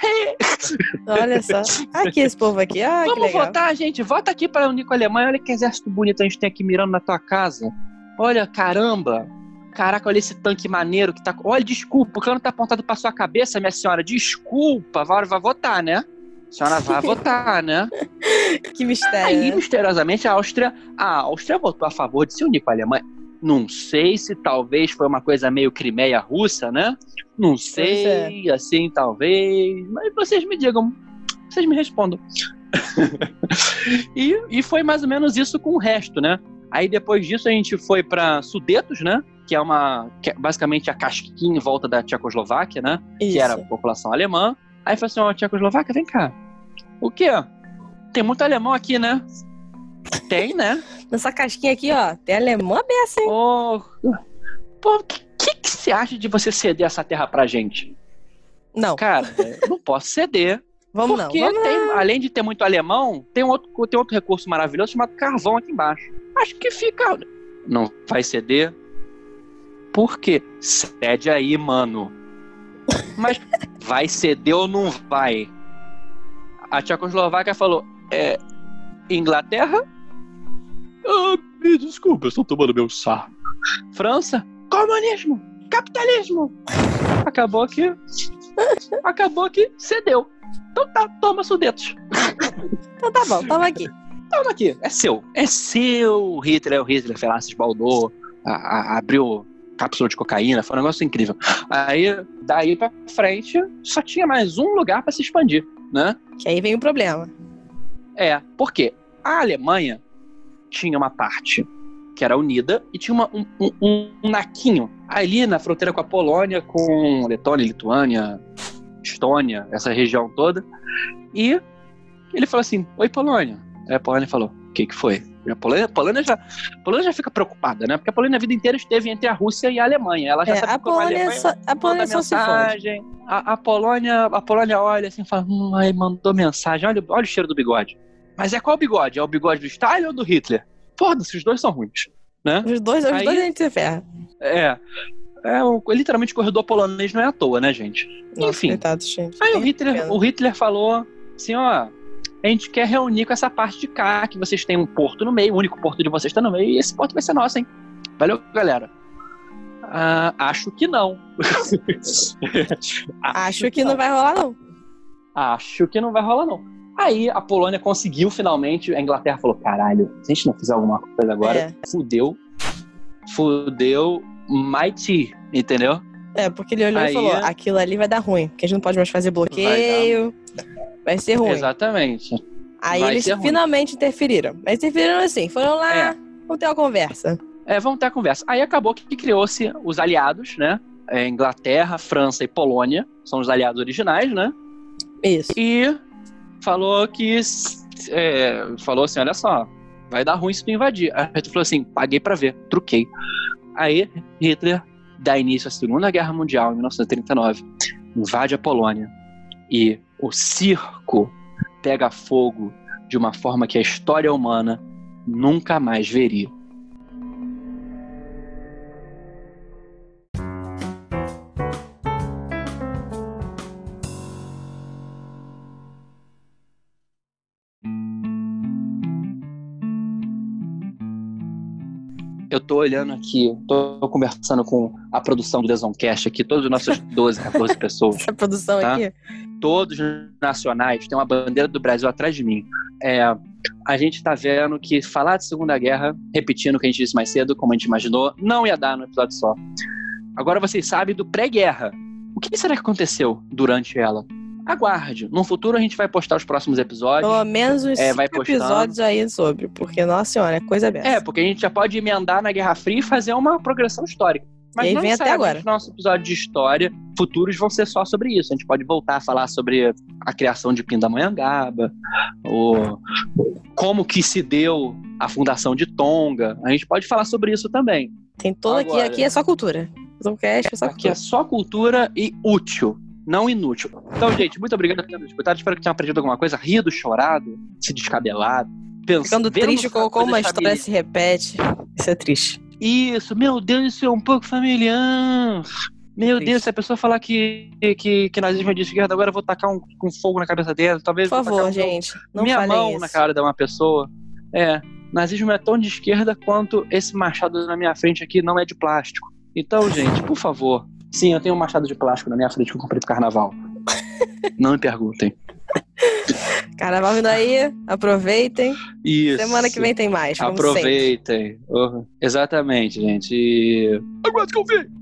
Olha só. Aqui esse povo aqui. Ah, que Vamos votar, gente. Vota aqui para unir com a Alemanha. Olha que exército bonito a gente tem aqui mirando na tua casa. Olha, caramba. Caraca, olha esse tanque maneiro que tá. Olha, desculpa, o cano tá apontado pra sua cabeça, minha senhora. Desculpa, vai, vai votar, né? A senhora vai votar, né? Que mistério. Aí, né? misteriosamente, a Áustria, a Áustria votou a favor de se unir com a Alemanha. Não sei se talvez foi uma coisa meio Crimeia russa, né? Não sei, assim, talvez. Mas vocês me digam, vocês me respondam. e, e foi mais ou menos isso com o resto, né? Aí depois disso a gente foi para Sudetos, né? Que é uma. Que é basicamente a casquinha em volta da Tchecoslováquia, né? Isso. que era a população alemã. Aí falou assim, ó, Tchecoslováquia, vem cá. O quê? Tem muito alemão aqui, né? Tem, né? Nessa casquinha aqui, ó, tem alemão aberto, hein? Ô, Pô, o que, que, que você acha de você ceder essa terra pra gente? Não, Cara, não posso ceder. vamos não. porque Vamos tem, além de ter muito alemão, tem um outro, tem outro recurso maravilhoso chamado carvão aqui embaixo. Acho que fica. Não vai ceder? Por quê? Cede aí, mano. Mas vai ceder ou não vai? A Tchecoslováquia falou: é. Inglaterra? Ah, me desculpa, eu estou tomando meu sarro. França? Comunismo! Capitalismo! Acabou que. Acabou que cedeu. Então tá, toma sudetos. Então tá bom, toma aqui. Toma aqui, é seu. É seu. Hitler, o Hitler foi lá, se esbaldou, a- a- abriu cápsula de cocaína, foi um negócio incrível. Aí, daí pra frente, só tinha mais um lugar pra se expandir, né? Que aí vem o problema. É, porque a Alemanha tinha uma parte que era unida e tinha uma- um, um- um- naquinho ali na fronteira com a Polônia, com Letônia, Lituânia, Estônia, essa região toda. E ele falou assim: Oi, Polônia. Aí a Polônia falou: O que, que foi? A Polônia, a, Polônia já, a Polônia já fica preocupada, né? Porque a Polônia a vida inteira esteve entre a Rússia e a Alemanha. Ela já É, sabe a Polônia, Alemanha só, a Polônia só se fode. mensagem. A, a Polônia, a Polônia olha assim e fala: hum, ai, mandou mensagem. Olha, olha o cheiro do bigode. Mas é qual bigode? É o bigode do Stalin ou do Hitler? Foda-se, os dois são ruins. Né? Os dois, os Aí- dois a gente se ferra. É. É, o, literalmente o corredor polonês não é à toa, né, gente? Nossa, Enfim. coitados, gente. Aí o Hitler, pena. o Hitler falou assim, ó. A gente quer reunir com essa parte de cá, que vocês têm um porto no meio, o único porto de vocês está no meio, e esse porto vai ser nosso, hein? Valeu, galera. Ah, acho que não. Acho que não vai rolar, não. Acho que não vai rolar, não. Aí a Polônia conseguiu finalmente, a Inglaterra falou: caralho, se a gente não fizer alguma coisa agora, É. fudeu. Fudeu mighty, entendeu? É, porque ele olhou Aí e falou: é- aquilo ali vai dar ruim, porque a gente não pode mais fazer bloqueio. Vai, ser ruim. Exatamente. Aí vai eles ruim. finalmente interferiram. Mas interferiram assim, foram lá, É. vamos ter uma conversa. É, vamos ter a conversa. Aí acabou que criou-se os aliados, né? É, Inglaterra, França e Polônia são os aliados originais, né? Isso. E falou que. é, falou assim: olha só, vai dar ruim se tu invadir. Aí Hitler falou assim: paguei pra ver, truquei. Aí Hitler dá início à Segunda Guerra Mundial, em 1939, invade a Polônia. E o circo pega fogo de uma forma que a história humana nunca mais veria. Olhando aqui, tô conversando com a produção do Desoncast aqui, todos os nossos 12, 14 pessoas, Essa produção Tá. aqui. todos nacionais, tem uma bandeira do Brasil atrás de mim. É, a gente tá vendo que falar de Segunda Guerra, repetindo o que a gente disse mais cedo, como a gente imaginou, não ia dar no episódio só. Agora vocês sabem do pré-guerra. O que será que aconteceu durante ela? Aguarde. No futuro a gente vai postar os próximos episódios. Pelo menos uns É, vai postando. episódios aí sobre, porque, nossa senhora, é coisa aberta. É, porque a gente já pode emendar na Guerra Fria e fazer uma progressão histórica. Mas E não vem até agora. Nosso episódio de história futuros vão ser só sobre isso. A gente pode voltar a falar sobre a criação de Pindamonhangaba, ou como que se deu a fundação de Tonga. A gente pode falar sobre isso também. Tem todo aqui, aqui é só cultura. O cast é só Aqui é cultura. só cultura e útil, não inútil. Então, gente, muito obrigado por ter escutado. Espero que tenham aprendido alguma coisa, rido, chorado, se descabelado. Pensando, Ficando triste com como a coisas história se repete. Isso é triste. Isso, meu Deus, isso é um pouco familiar. Meu Triste. Deus, se a pessoa falar que, que, que nazismo é de esquerda, agora eu vou tacar um, com fogo na cabeça dela. Talvez Por favor, um- gente, não minha mão isso. na cara de uma pessoa. É, nazismo é tão de esquerda quanto esse machado na minha frente aqui não é de plástico. Então, gente, por favor. Sim, eu tenho um machado de plástico na minha frente que eu comprei pro carnaval. não me perguntem. Carnaval vindo aí, aproveitem. Isso. Semana que vem tem mais. Aproveitem. Uhum. Exatamente, gente. E... Aguarde que eu vi.